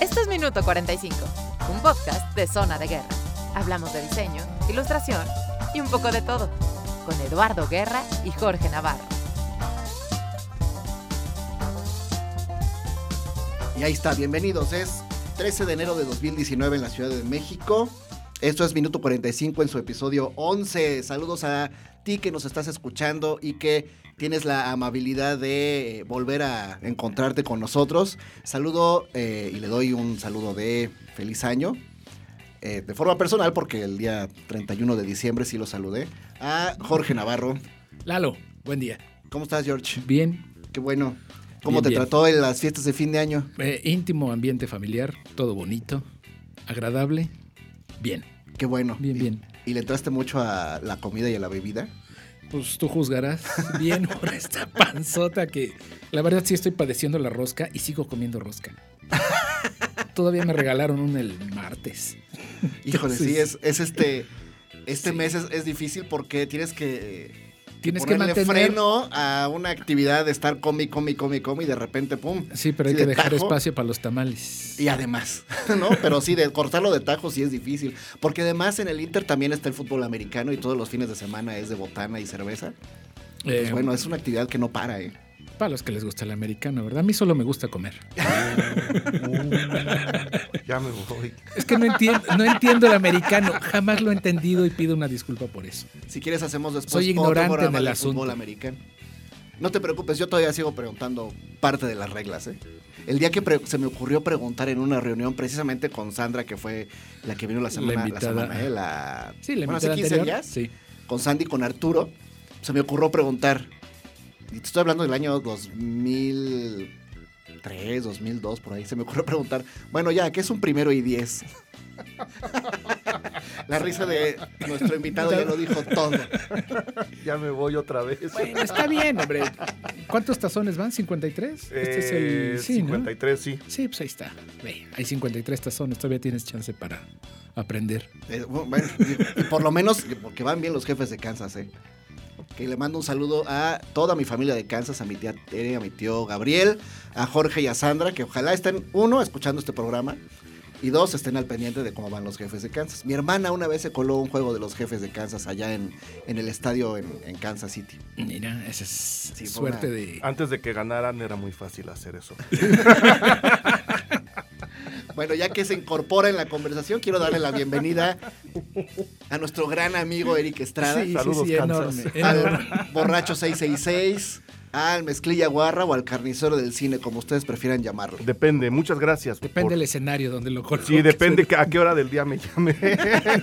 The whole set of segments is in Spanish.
Esto es Minuto 45, un podcast de Zona de Guerra. Hablamos de diseño, ilustración y un poco de todo, con Eduardo Guerra y Jorge Navarro. Y ahí está, bienvenidos. Es 13 de enero de 2019 en la Ciudad de México. Esto es Minuto 45 en su episodio 11. Saludos a ti que nos estás escuchando y que tienes la amabilidad de volver a encontrarte con nosotros. Saludo eh, y le doy un saludo de feliz año. eh, de forma personal, porque el día 31 de diciembre sí lo saludé. A Jorge Navarro. Lalo, buen día. ¿Cómo estás, George? Bien, Qué bueno. ¿Cómo Bien, te bien. trató en las fiestas de fin de año? eh, íntimo ambiente familiar, todo bonito, agradable, bien, Qué bueno. bien, bien. ¿Y le entraste mucho a la comida y a la bebida? Pues tú juzgarás bien por esta panzota que la verdad sí estoy padeciendo la rosca y sigo comiendo rosca. Todavía me regalaron un el martes. Híjole, sí, es, es este. Este Sí. mes es, es difícil porque tienes que. Tienes que mantener... freno a una actividad de estar come, come, come, come y de repente, pum. Sí, pero hay Sí, que de dejar tajo. espacio para los tamales. Y además, ¿no? Pero sí, de cortarlo de tajo sí es difícil. Porque además en el Inter también está el fútbol americano y todos los fines de semana es de botana y cerveza. Pues Eh, bueno, es una actividad que no para, ¿eh? Para los que les gusta el americano, ¿verdad? A mí solo me gusta comer. Ya me voy. Es que no entiendo, no entiendo el americano. Jamás lo he entendido y pido una disculpa por eso. Si quieres hacemos después Soy ignorante en el asunto. fútbol americano. No te preocupes, yo todavía sigo preguntando parte de las reglas, ¿eh? El día que se me ocurrió preguntar en una reunión precisamente con Sandra, que fue la que vino la semana, la invitada. semana, ¿eh? La, Sí, la bueno, invitada hace 15 anterior. días, Sí. con Sandy y con Arturo, se me ocurrió preguntar, y te estoy hablando del año 2003, 2002, por ahí, se me ocurrió preguntar, bueno, ya, ¿qué es un primero y diez? la risa de nuestro invitado ya lo dijo todo. Ya me voy otra vez. Bueno, está bien, hombre. ¿Cuántos tazones van? ¿53? Este es Eh, el. Sí, ¿no? 53, sí. Sí, pues ahí está. Ve, hay 53 tazones. Todavía tienes chance para aprender. Eh, bueno, y por lo menos, porque van bien los jefes de Kansas, ¿eh? Que le mando un saludo a toda mi familia de Kansas, a mi tía Tere, a mi tío Gabriel, a Jorge y a Sandra, que ojalá estén, uno, escuchando este programa, y dos, estén al pendiente de cómo van los jefes de Kansas. Mi hermana una vez se coló un juego de los jefes de Kansas allá en, en el estadio en, en Kansas City. Mira, esa es Sí, suerte una- de. Antes de que ganaran era muy fácil hacer eso. Bueno, ya que se incorpora en la conversación, quiero darle la bienvenida a nuestro gran amigo Eric Estrada. Sí, Saludos, sí, Kansas. enorme. enorme. al borracho 666, al mezclilla guarra o al carnicero del cine, como ustedes prefieran llamarlo. Depende, muchas gracias. Depende por- del escenario donde lo coloques. Sí, depende que- a qué hora del día me llame.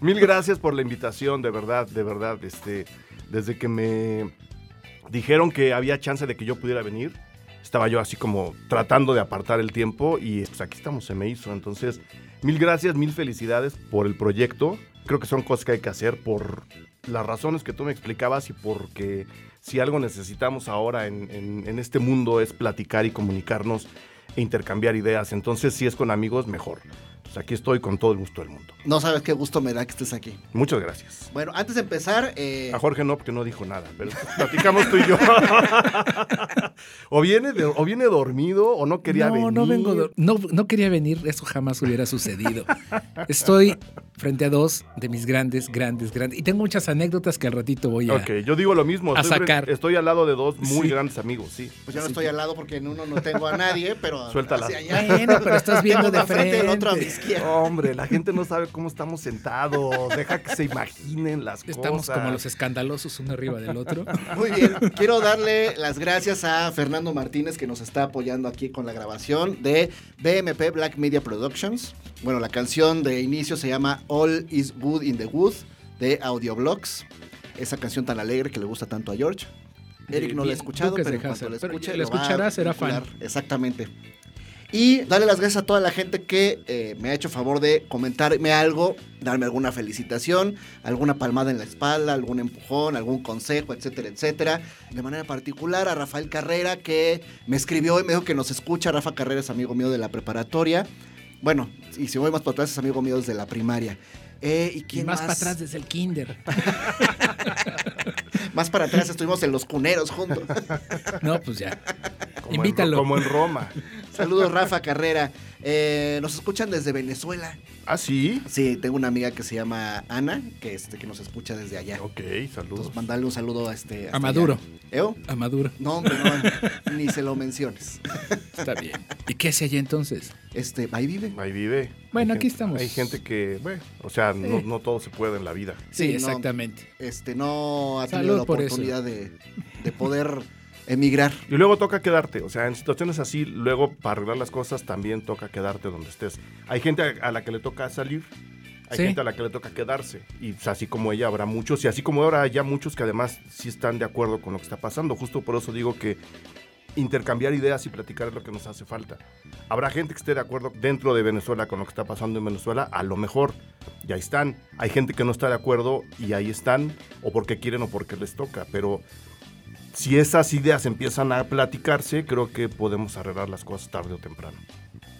Mil gracias por la invitación, de verdad, de verdad. Este, desde que me dijeron que había chance de que yo pudiera venir, estaba yo así como tratando de apartar el tiempo y pues aquí estamos, se me hizo. Entonces, mil gracias, mil felicidades por el proyecto. Creo que son cosas que hay que hacer por las razones que tú me explicabas y porque si algo necesitamos ahora en, en- en este mundo es platicar y comunicarnos e intercambiar ideas. Entonces, si es con amigos, mejor. Pues aquí estoy con todo el gusto del mundo. No sabes qué gusto me da que estés aquí. Muchas gracias. Bueno, antes de empezar, eh, A Jorge no, porque no dijo nada, pero platicamos tú y yo. o, viene de- o viene dormido o no quería no, venir. no vengo. no, no quería venir. Eso jamás hubiera sucedido. Estoy frente a dos de mis grandes, grandes, grandes. Y tengo muchas anécdotas que al ratito voy a. Ok, yo digo lo mismo. A estoy, sacar. estoy al lado de dos muy Sí. grandes amigos, sí. pues ya no estoy al lado porque en uno no tengo a nadie, pero Suéltala. hacia allá. Bueno, pero estás viendo de frente otro a mi izquierda. Hombre, la gente no sabe cómo estamos sentados. Deja que se imaginen las Estamos cosas. como los escandalosos uno arriba del otro. Muy bien, quiero darle las gracias a Fernando Martínez que nos está apoyando aquí con la grabación de BMP Black Media Productions. Bueno, la canción de inicio se llama All is Good in the Wood de Audioblogs. Esa canción tan alegre que le gusta tanto a George. Eric no la ha escuchado, pero en cuanto la escuche, la escuchará, será fan. Exactamente. Y darle las gracias a toda la gente que eh, me ha hecho favor de comentarme algo, darme alguna felicitación, alguna palmada en la espalda, algún empujón, algún consejo, etcétera, etcétera. De manera particular a Rafael Carrera que me escribió y me dijo que nos escucha. Rafa Carrera es amigo mío de la preparatoria. Bueno, y si voy más para atrás es amigo mío desde la primaria. Eh, ¿Y Y más, más? para atrás desde el kinder. Más para atrás estuvimos en los cuneros juntos. No, pues ya. Como Invítalo. En, como en Roma. Saludos, Rafa Carrera. Eh, nos escuchan desde Venezuela. ¿Ah, sí? Sí, tengo una amiga que se llama Ana, que, este, que nos escucha desde allá. Ok, saludos. Entonces, mandarle un saludo a este. A Maduro. ¿Eo? A Maduro. No, hombre, no, ni se lo menciones. Está bien. ¿Y qué hace allá entonces? Este, ahí vive. Ahí vive. Bueno, Hay aquí gente- estamos. Hay gente que, bueno, o sea, no, Sí. no todo se puede en la vida. Sí, no, exactamente. este, no ha Salud tenido la oportunidad de, de poder emigrar. Y luego toca quedarte, o sea, en situaciones así, luego para arreglar las cosas también toca quedarte donde estés. Hay gente a, la que le toca salir, hay Sí. gente a la que le toca quedarse, y pues, así como ella habrá muchos, y así como habrá ya muchos que además sí están de acuerdo con lo que está pasando. Justo por eso digo que intercambiar ideas y platicar es lo que nos hace falta. Habrá gente que esté de acuerdo dentro de Venezuela con lo que está pasando en Venezuela, a lo mejor, y ahí están. Hay gente que no está de acuerdo y ahí están, o porque quieren o porque les toca, pero si esas ideas empiezan a platicarse, creo que podemos arreglar las cosas tarde o temprano.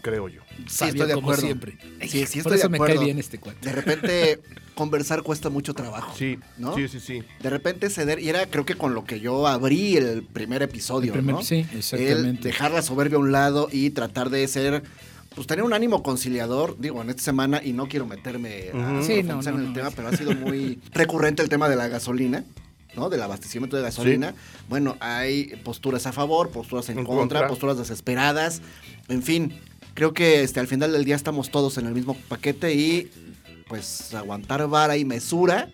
Creo yo. Sí, Sabio estoy de como acuerdo. siempre. Sí, sí, Por estoy eso de me acuerdo. cae bien este cuento. De repente, conversar cuesta mucho trabajo. Sí, ¿No? sí, sí, sí. De repente ceder, y era creo que con lo que yo abrí el primer episodio, El primer- ¿no? Sí, El exactamente. dejar la soberbia a un lado y tratar de ser, pues tener un ánimo conciliador, digo, en esta semana, y no quiero meterme a. Sí, no, no, en el no. tema, pero ha sido muy recurrente el tema de la gasolina. ¿No? Del abastecimiento de gasolina. Bueno, hay posturas a favor, posturas en, En contra, contra. posturas desesperadas. En fin, creo que este, al final del día estamos todos en el mismo paquete y pues aguantar vara y mesura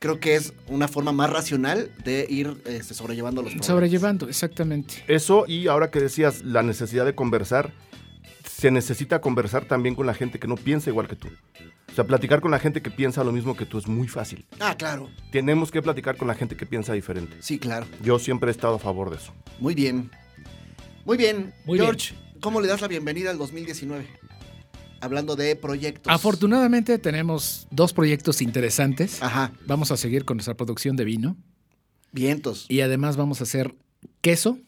creo que es una forma más racional de ir este, sobrellevando los problemas. Sobrellevando, exactamente. Eso y ahora que decías la necesidad de conversar, se necesita conversar también con la gente que no piensa igual que tú. O sea, platicar con la gente que piensa lo mismo que tú es muy fácil. Ah, claro. Tenemos que platicar con la gente que piensa diferente. Sí, claro. Yo siempre he estado a favor de eso. Muy bien. Muy bien. Muy George, ¿cómo le das la bienvenida al 2019? Hablando de proyectos. Afortunadamente tenemos dos proyectos interesantes. Ajá. Vamos a seguir con nuestra producción de vino Vientos. y además vamos a hacer queso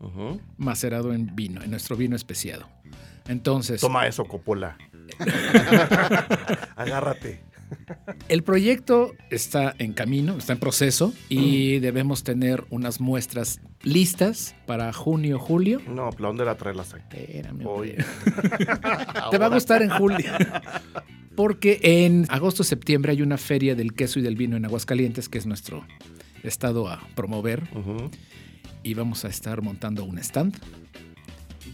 Ujú. macerado en vino, en nuestro vino especiado. Entonces, Toma eso, Coppola. Agárrate. el proyecto está en camino, está en proceso y debemos tener unas muestras listas para junio, julio. No, ¿para dónde la trae la? Espérame, Oye. Te va a gustar en julio. Porque en agosto, septiembre hay una feria del queso y del vino en Aguascalientes, que es nuestro estado a promover. Y vamos a estar montando un stand.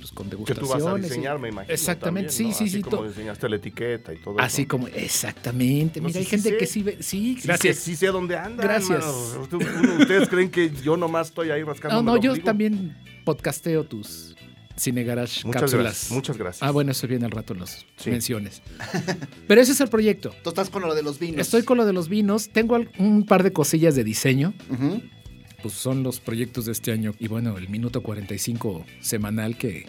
Pues con Que tú degustaciones. vas a y- diseñar, me imagino. Exactamente, también, sí, ¿no? sí, Así sí, como diseñaste la etiqueta y todo Así eso. como, exactamente. No, Mira, sí, hay sí gente sé. que sí ve. Sí, Sí gracias. Sí, sé dónde anda. Gracias. Ustedes creen que yo nomás estoy ahí rascando. No, no, yo también podcasteo tus Cine Garage Muchas cápsulas. gracias. Muchas gracias. Ah, bueno, eso viene al rato en las Sí. menciones. Pero ese es el proyecto. Tú estás con lo de los vinos. Estoy con lo de los vinos. Tengo un par de cosillas de diseño. Ujú. Pues son los proyectos de este año. Y bueno, el minuto 45 semanal que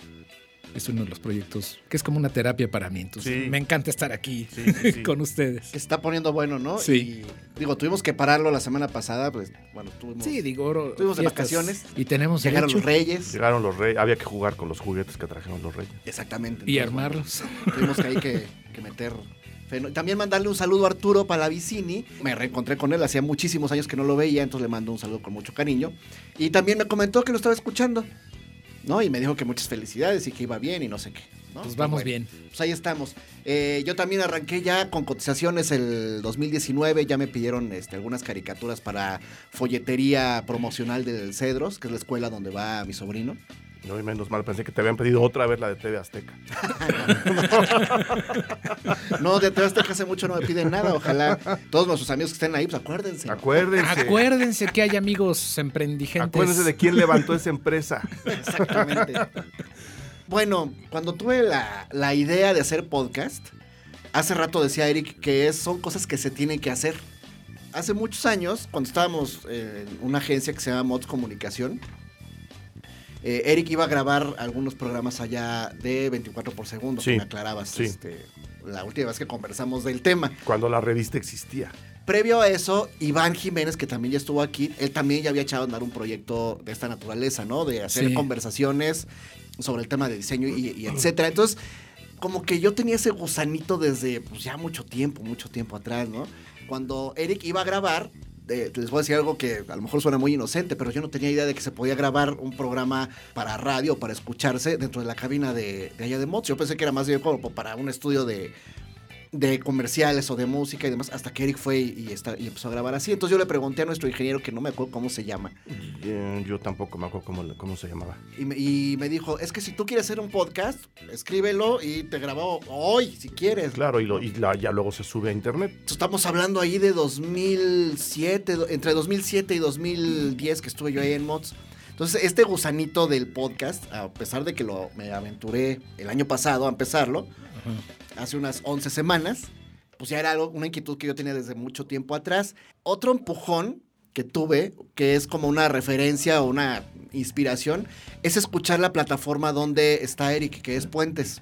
es uno de los proyectos que es como una terapia para mí. Entonces, Sí. me encanta estar aquí Sí, sí, sí. con ustedes. Que se está poniendo bueno, ¿no? Sí. Y, digo, tuvimos que pararlo la semana pasada, pues, bueno, tuvimos... Sí, digo, oro- Estuvimos de fiestas. vacaciones. Y tenemos Llegaron derecho los reyes. Llegaron los reyes. Había que jugar con los juguetes que trajeron los reyes. Exactamente. y bueno, armarlos. Tuvimos que ahí que, que meter. También mandarle un saludo a Arturo Palavicini. Me reencontré con él, hacía muchísimos años que no lo veía, entonces le mando un saludo con mucho cariño. Y también me comentó que lo estaba escuchando, ¿no? Y me dijo que muchas felicidades y que iba bien y no sé qué. ¿no? Pues vamos bueno, bien. Pues ahí estamos. Eh, yo también arranqué ya con cotizaciones el 2019. Ya me pidieron este, algunas caricaturas para folletería promocional del Cedros, que es la escuela donde va mi sobrino. No, y menos mal, pensé que te habían pedido otra vez la de TV Azteca. No, de TV Azteca hace mucho no me piden nada. Ojalá todos nuestros amigos que estén ahí, pues acuérdense. Acuérdense. Acuérdense que hay amigos emprendigentes. Acuérdense de quién levantó esa empresa. Exactamente. Bueno, cuando tuve la, la idea de hacer podcast, hace rato decía Eric que es- son cosas que se tienen que hacer. Hace muchos años, cuando estábamos eh, en una agencia que se llama Mods Comunicación, eh, Eric iba a grabar algunos programas allá de 24 por segundo, Sí, que me aclarabas sí. este, la última vez que conversamos del tema. Cuando la revista existía. Previo a eso, Iván Jiménez, que también ya estuvo aquí, él también ya había echado a andar un proyecto de esta naturaleza, ¿no? De hacer Sí. conversaciones sobre el tema de diseño y, y etcétera. Entonces, como que yo tenía ese gusanito desde pues, ya mucho tiempo, mucho tiempo atrás, ¿no? Cuando Eric iba a grabar, eh, les voy a decir algo que a lo mejor suena muy inocente, pero yo no tenía idea de que se podía grabar un programa para radio, para escucharse dentro de la cabina de, de allá de Mods. Yo pensé que era más bien como para un estudio de, de comerciales o de música y demás, hasta que Eric fue y, y está- y empezó a grabar así. Entonces yo le pregunté a nuestro ingeniero, que no me acuerdo cómo se llama, Eh, Yo tampoco me acuerdo cómo, cómo se llamaba. y me, y me dijo, es que si tú quieres hacer un podcast, escríbelo y te grabó hoy, si quieres. Claro, y, lo, y la- ya luego se sube a internet. Estamos hablando ahí de 2007, do- entre 2007 y 2010 que estuve yo ahí en Mods. Entonces, este gusanito del podcast, a pesar de que lo me aventuré el año pasado a empezarlo, hace unas 11 semanas, pues ya era algo, una inquietud que yo tenía desde mucho tiempo atrás. Otro empujón que tuve, que es como una referencia o una inspiración, es escuchar la plataforma donde está Eric, que es Puentes.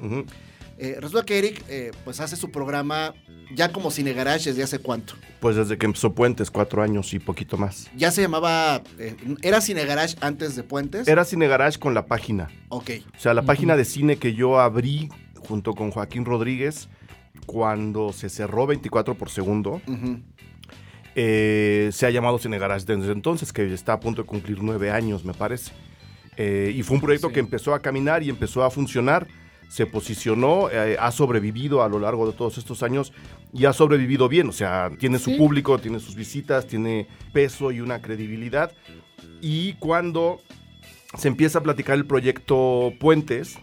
Eh, resulta que Eric, eh, pues hace su programa ya como Cine Garage desde hace cuánto. Pues desde que empezó Puentes, cuatro años y poquito más. Ya se llamaba, eh, ¿era Cine Garage antes de Puentes? Era Cine Garage con la página. Ok, O sea, la página de cine que yo abrí junto con Joaquín Rodríguez cuando se cerró 24 por segundo, eh, se ha llamado Cine Garage desde entonces, que está a punto de cumplir nueve años, me parece. Eh, y fue un proyecto Sí. que empezó a caminar y empezó a funcionar, se posicionó, eh, ha sobrevivido a lo largo de todos estos años y ha sobrevivido bien, o sea, tiene su Sí. público, tiene sus visitas, tiene peso y una credibilidad. Y cuando se empieza a platicar el proyecto Puentes,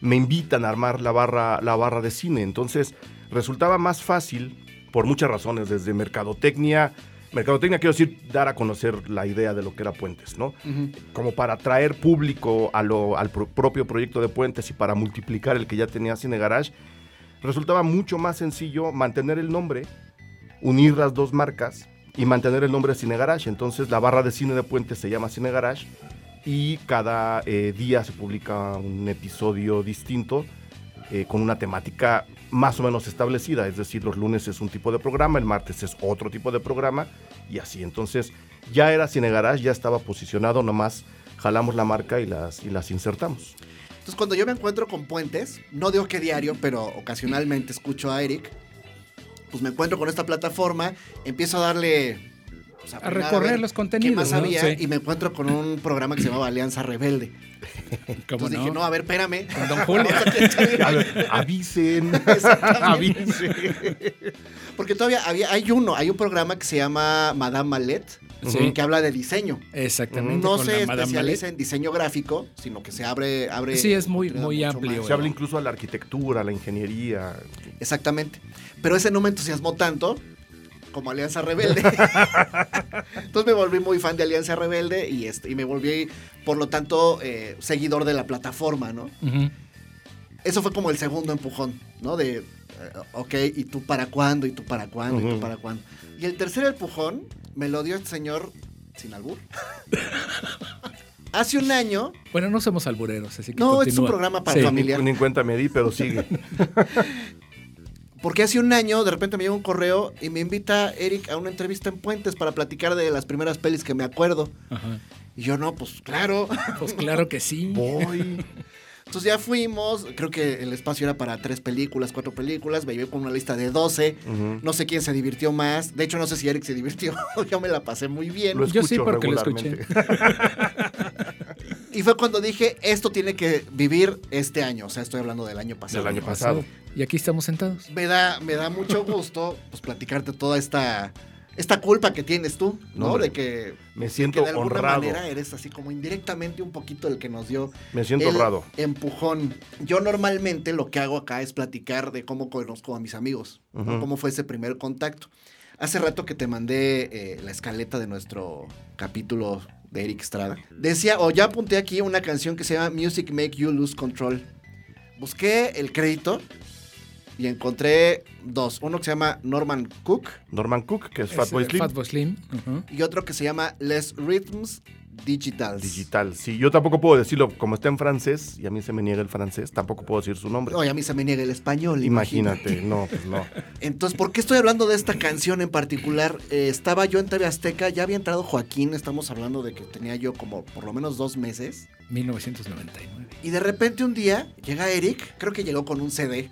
me invitan a armar la barra, la barra de cine. Entonces resultaba más fácil, por muchas razones, desde mercadotecnia, mercadotecnia quiero decir dar a conocer la idea de lo que era Puentes, ¿no? Como para atraer público a lo- al pro- propio proyecto de Puentes y para multiplicar el que ya tenía Cine Garage, resultaba mucho más sencillo mantener el nombre, unir las dos marcas y mantener el nombre Cine Garage. Entonces la barra de cine de Puentes se llama Cine Garage y cada eh, día se publica un episodio distinto eh, con una temática más o menos establecida. Es decir, los lunes es un tipo de programa, el martes es otro tipo de programa y así. Entonces ya era Cine Garage, ya estaba posicionado, nomás jalamos la marca y las, y las insertamos. Entonces, cuando yo me encuentro con Puentes, no digo que diario, pero ocasionalmente escucho a Eric, pues me encuentro con esta plataforma, empiezo a darle... pues, A recorrer ver los ¿Qué contenidos. más ¿no? había? Sí. Y me encuentro con un programa que se llamaba Alianza Rebelde. ¿Cómo Entonces no? dije, no, a ver, espérame. Con Don Julio. A ver, avisen, avisen. Porque todavía había, hay uno, hay un programa que se llama Madame Mallet, Sí. que habla de diseño. Exactamente. No se especializa en diseño gráfico, sino que se abre... abre Sí, es muy- muy amplio. más. Se habla incluso a la arquitectura, a la ingeniería. Exactamente. Pero ese no me entusiasmó tanto como Alianza Rebelde. Entonces me volví muy fan de Alianza Rebelde y, este, y me volví, por lo tanto, eh, seguidor de la plataforma, ¿no? Eso fue como el segundo empujón, ¿no? De, eh, ok, ¿y tú para cuándo? ¿Y tú para cuándo? ¿Y tú para cuándo? Y el tercer empujón me lo dio este señor sin albur. Hace un año, Bueno, no somos albureros, así que No, es un programa para Sí. familia. Ni en cuenta me di, pero sigue. porque hace un año de repente me llega un correo y me invita Eric a una entrevista en Puentes para platicar de las primeras pelis que me acuerdo. Ajá. Y yo, no, pues claro. Pues claro que sí. Voy. Entonces ya fuimos, creo que el espacio era para tres películas, cuatro películas, me llevé con una lista de 12. Ujú. No sé quién se divirtió más. De hecho, no sé si Eric se divirtió. yo me la pasé muy bien. Lo Yo sí, porque lo regularmente. Y fue cuando dije, esto tiene que vivir este año. O sea, estoy hablando del año pasado. Del año pasado. Y aquí estamos sentados. Me da, me da mucho gusto pues, platicarte toda esta, esta culpa que tienes tú, ¿no? De que, Me siento de alguna honrado. manera eres así como indirectamente un poquito el que nos dio Me siento el honrado. empujón. Yo normalmente lo que hago acá es platicar de cómo conozco a mis amigos, cómo fue ese primer contacto. Hace rato que te mandé eh, la escaleta de nuestro capítulo de Eric Estrada. Decía, o ya apunté aquí una canción que se llama Music Make You Lose Control. Busqué el crédito y encontré dos. Uno que se llama Norman Cook Norman Cook, que es Es, Fatboy eh, Slim. Fatboy Slim. Y otro que se llama Les Rhythms Digitals. Digital. Sí, yo tampoco puedo decirlo, como está en francés y a mí se me niega el francés, tampoco puedo decir su nombre. Oye, a mí se me niega el español. Imagínate, no, pues no. Entonces, ¿por qué estoy hablando de esta canción en particular? Eh, estaba yo en TV Azteca, ya había entrado Joaquín, estamos hablando de que tenía yo como por lo menos dos meses. 1999. Y de repente un día llega Eric, creo que llegó con un CD.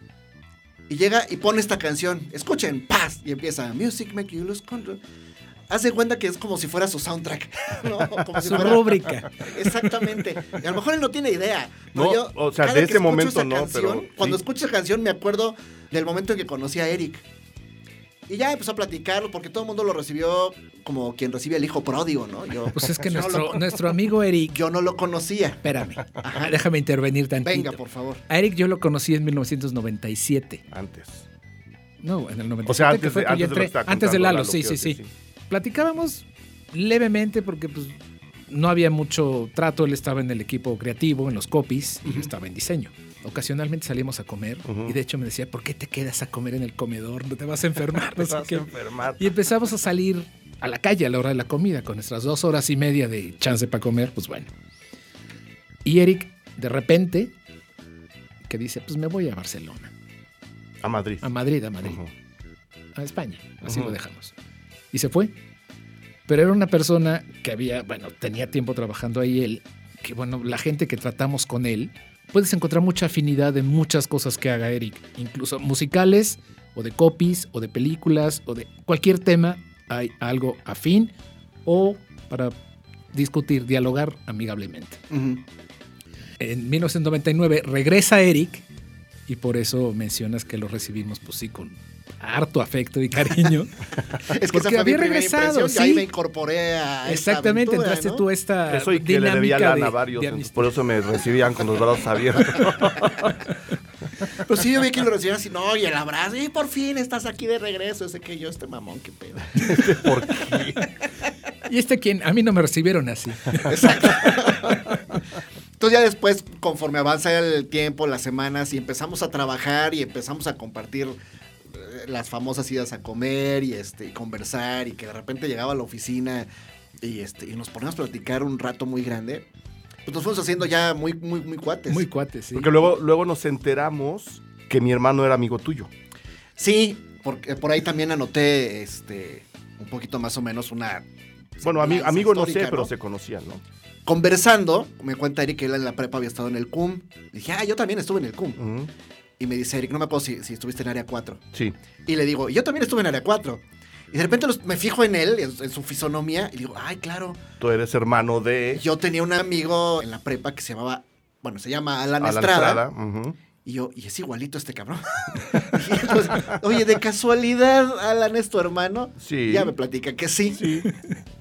Y llega y pone esta canción. Escuchen, paz. Y empieza Music Make You Lose Control. hace cuenta que es como si fuera su soundtrack, ¿no? Como si Su fuera- rúbrica. Exactamente. Y a lo mejor él no tiene idea. pero No, yo, o sea, de ese momento no, canción, pero Cuando sí. escucho esa canción me acuerdo del momento en que conocí a Eric. Y ya empezó a platicarlo porque todo el mundo lo recibió como quien recibe al hijo pródigo, ¿no? Yo, Pues es que yo no nuestro, lo- nuestro amigo Eric. yo no lo conocía. Espérame. Déjame intervenir tantito. Venga, por favor. A Eric yo lo conocí en 1997. Antes. No, en el 97. O sea, antes fue de, antes de entré. está Antes de Lalo, sí, sí, sí. Platicábamos levemente porque pues no había mucho trato. Él estaba en el equipo creativo, en los copies, y yo estaba en diseño. Ocasionalmente salíamos a comer Ujú. y de hecho me decía, ¿por qué te quedas a comer en el comedor? No te vas a enfermar. Te no vas a enfermar. Y empezamos a salir a la calle a la hora de la comida, con nuestras dos horas y media de chance para comer, pues bueno. Y Eric, de repente, que dice, pues me voy a Barcelona, A Madrid. a Madrid, a Madrid, Ujú. a España, así Ujú. lo dejamos. Y se fue. Pero era una persona que había, bueno, tenía tiempo trabajando ahí él, que bueno, la gente que tratamos con él, puedes encontrar mucha afinidad en muchas cosas que haga Eric, incluso musicales, o de copies, o de películas, o de cualquier tema, hay algo afín, o para discutir, dialogar amigablemente. En 1999 regresa Eric, y por eso mencionas que lo recibimos, pues sí, con harto afecto y cariño. Es que Porque esa fue mi había primera regresado, impresión, y ahí sí. me incorporé a esta Exactamente, aventura, entraste ¿no? tú a esta Eso y que le dinámica debía de- lana a varios, de por eso me recibían con los brazos abiertos. Pues sí, yo vi que lo recibían así, no, y el abrazo, y por fin estás aquí de regreso. Ese que yo, este mamón, qué pedo. ¿Por qué? Y este quien, a mí no me recibieron así. Exacto. Entonces ya después, conforme avanza el tiempo, las semanas, y empezamos a trabajar y empezamos a compartir las famosas idas a comer y este y conversar y que de repente llegaba a la oficina y este y nos poníamos a platicar un rato muy grande, pues nos fuimos haciendo ya muy muy muy cuates. Muy cuate, sí. Porque luego, luego nos enteramos que mi hermano era amigo tuyo. Sí, porque por ahí también anoté este un poquito más o menos una Bueno, ami- amigo no sé, pero se conocían, ¿no? Conversando, me cuenta Eric que él en la prepa había estado en el CUM. Dije, ah, yo también estuve en el CUM. Y me dice Eric, no me acuerdo si, si estuviste en área 4. Sí. Y le digo, yo también estuve en área 4. Y de repente los- me fijo en él, en, en su fisonomía, y digo, ay, claro. Tú eres hermano de Yo tenía un amigo en la prepa que se llamaba, bueno, se llama Alan, Alan Estrada. Y yo, y es igualito este cabrón. Y entonces, Oye, de casualidad, Alan es tu hermano. Sí. Ya me platica que sí.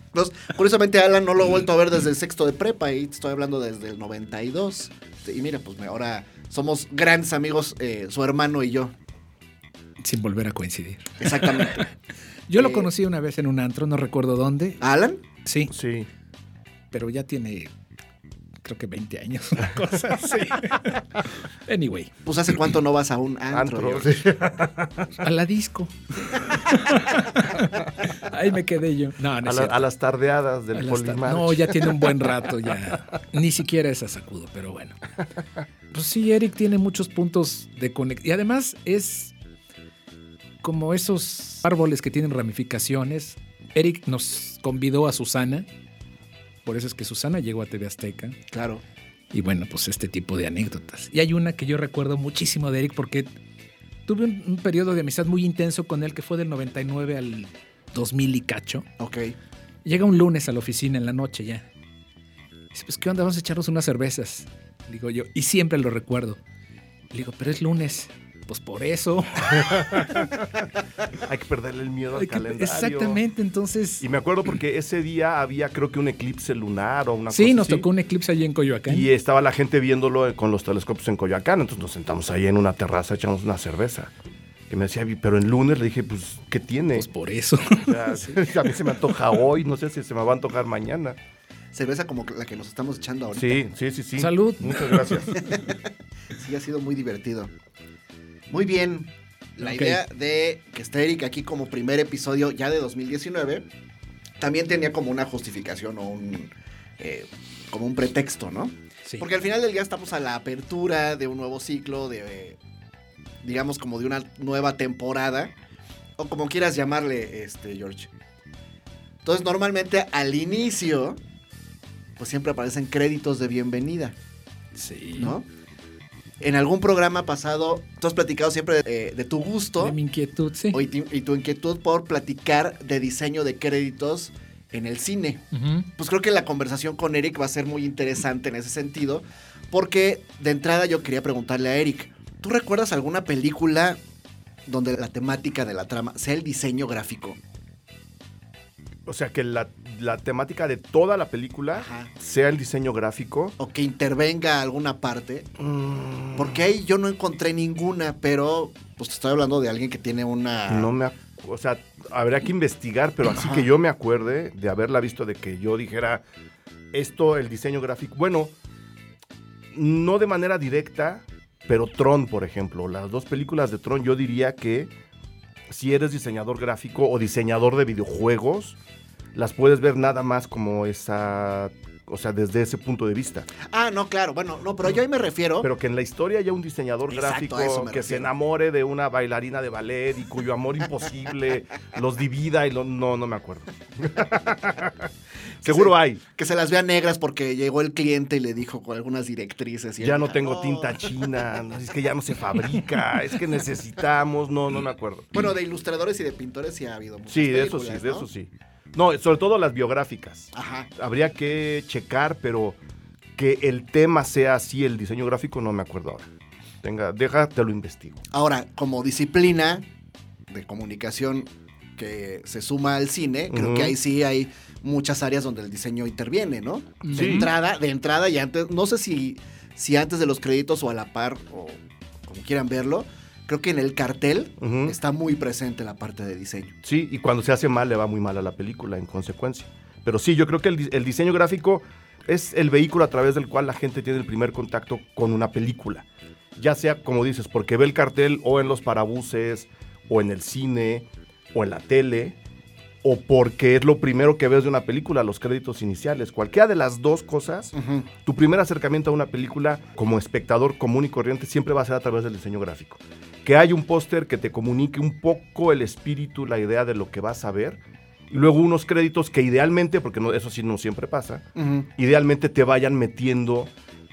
Entonces, curiosamente, Alan no lo he vuelto a ver desde el sexto de prepa y estoy hablando desde el 92. Y mira, pues ahora somos grandes amigos, eh, su hermano y yo. Sin volver a coincidir. Exactamente. Yo lo Eh, conocí una vez en un antro, no recuerdo dónde. ¿Alan? Sí, Sí. pero ya tiene, creo que 20 años, una cosa así. Anyway, Pues hace cuánto no vas a un antro. Antro, George? sí. a la disco. Ahí me quedé yo. No, no A, la- a las tardeadas del Polimarch. No, ya tiene un buen rato, ya. Ni siquiera esa sacudo, pero bueno. Pues sí, Eric tiene muchos puntos de conexión. Y además es como esos árboles que tienen ramificaciones. Eric nos convidó a Susana. Por eso es que Susana llegó a TV Azteca. Claro. Y bueno, pues este tipo de anécdotas. Y hay una que yo recuerdo muchísimo de Eric porque tuve un, un periodo de amistad muy intenso con él que fue del 99 al 2000 y cacho. Ok. Llega un lunes a la oficina en la noche ya. Dice, pues, ¿qué onda? Vamos a echarnos unas cervezas. Digo yo, y siempre lo recuerdo. Le digo, pero es lunes. Pues por eso. Hay que perderle el miedo al que- calendario. exactamente, entonces. Y me acuerdo porque ese día había, creo que un eclipse lunar o una Sí, cosa nos así. tocó un eclipse allí en Coyoacán. Y estaba la gente viéndolo con los telescopios en Coyoacán. Entonces nos sentamos ahí en una terraza, echamos una cerveza. Que me decía, "Vi, pero el lunes le dije, pues, ¿qué tiene? Pues por eso. O sea, a mí se me antoja hoy, no sé si se me va a antojar mañana. Cerveza como la que nos estamos echando ahorita. Sí, sí, sí, sí. Salud. Muchas gracias. Sí, ha sido muy divertido. Muy bien. La idea de que esté Eric aquí como primer episodio ya de 2019 también tenía como una justificación o un eh, como un pretexto, ¿no? Sí. Porque al final del día estamos a la apertura de un nuevo ciclo, de eh, digamos como de una nueva temporada, o como quieras llamarle, este George. Entonces normalmente al inicio, pues siempre aparecen créditos de bienvenida. Sí. ¿no? En algún programa pasado, tú has platicado siempre de, de tu gusto De mi inquietud, sí. y, tu inquietud por platicar de diseño de créditos en el cine. Pues creo que la conversación con Eric va a ser muy interesante en ese sentido, porque de entrada yo quería preguntarle a Eric, ¿tú recuerdas alguna película donde la temática de la trama sea el diseño gráfico? O sea, que la, la temática de toda la película Ajá. sea el diseño gráfico. O que intervenga alguna parte. Mm, Porque ahí yo no encontré ninguna, pero pues te estoy hablando de alguien que tiene una... No me... O sea, habría que investigar, pero así que yo me acuerde de haberla visto, de que yo dijera, esto, el diseño gráfico, bueno, no de manera directa, pero Tron, por ejemplo, las dos películas de Tron, yo diría que si eres diseñador gráfico o diseñador de videojuegos, las puedes ver nada más como esa, o sea, desde ese punto de vista. Ah, no, claro, bueno, no, pero yo ahí me refiero... Pero que en la historia haya un diseñador Exacto, gráfico que se enamore de una bailarina de ballet y cuyo amor imposible los divida y lo, no, no me acuerdo. Seguro hay. Que se las vea negras porque llegó el cliente y le dijo con algunas directrices. y Ya no tengo "No". tinta china, no, es que ya no se fabrica, es que necesitamos, no, no me acuerdo. Bueno, de ilustradores y de pintores sí ha habido muchas Sí, de eso sí, de eso sí. No, sobre todo las biográficas. Ajá. Habría que checar, pero que el tema sea así, el diseño gráfico, no me acuerdo ahora. Tenga, déjate lo investigo. Ahora, como disciplina de comunicación que se suma al cine, creo que ahí sí hay muchas áreas donde el diseño interviene, ¿no? De entrada, de entrada y antes, no sé si, si antes de los créditos o a la par o como quieran verlo, creo que en el cartel Ujú. está muy presente la parte de diseño. Sí, y cuando se hace mal le va muy mal a la película en consecuencia. Pero sí, yo creo que el, el diseño gráfico es el vehículo a través del cual la gente tiene el primer contacto con una película. Ya sea, como dices, porque ve el cartel o en los parabuses, o en el cine, o en la tele, o porque es lo primero que ves de una película, los créditos iniciales. Cualquiera de las dos cosas, Ujú. tu primer acercamiento a una película como espectador común y corriente siempre va a ser a través del diseño gráfico. Que hay un póster que te comunique un poco el espíritu, la idea de lo que vas a ver. Y luego unos créditos que idealmente, porque no, eso sí no siempre pasa, idealmente te vayan metiendo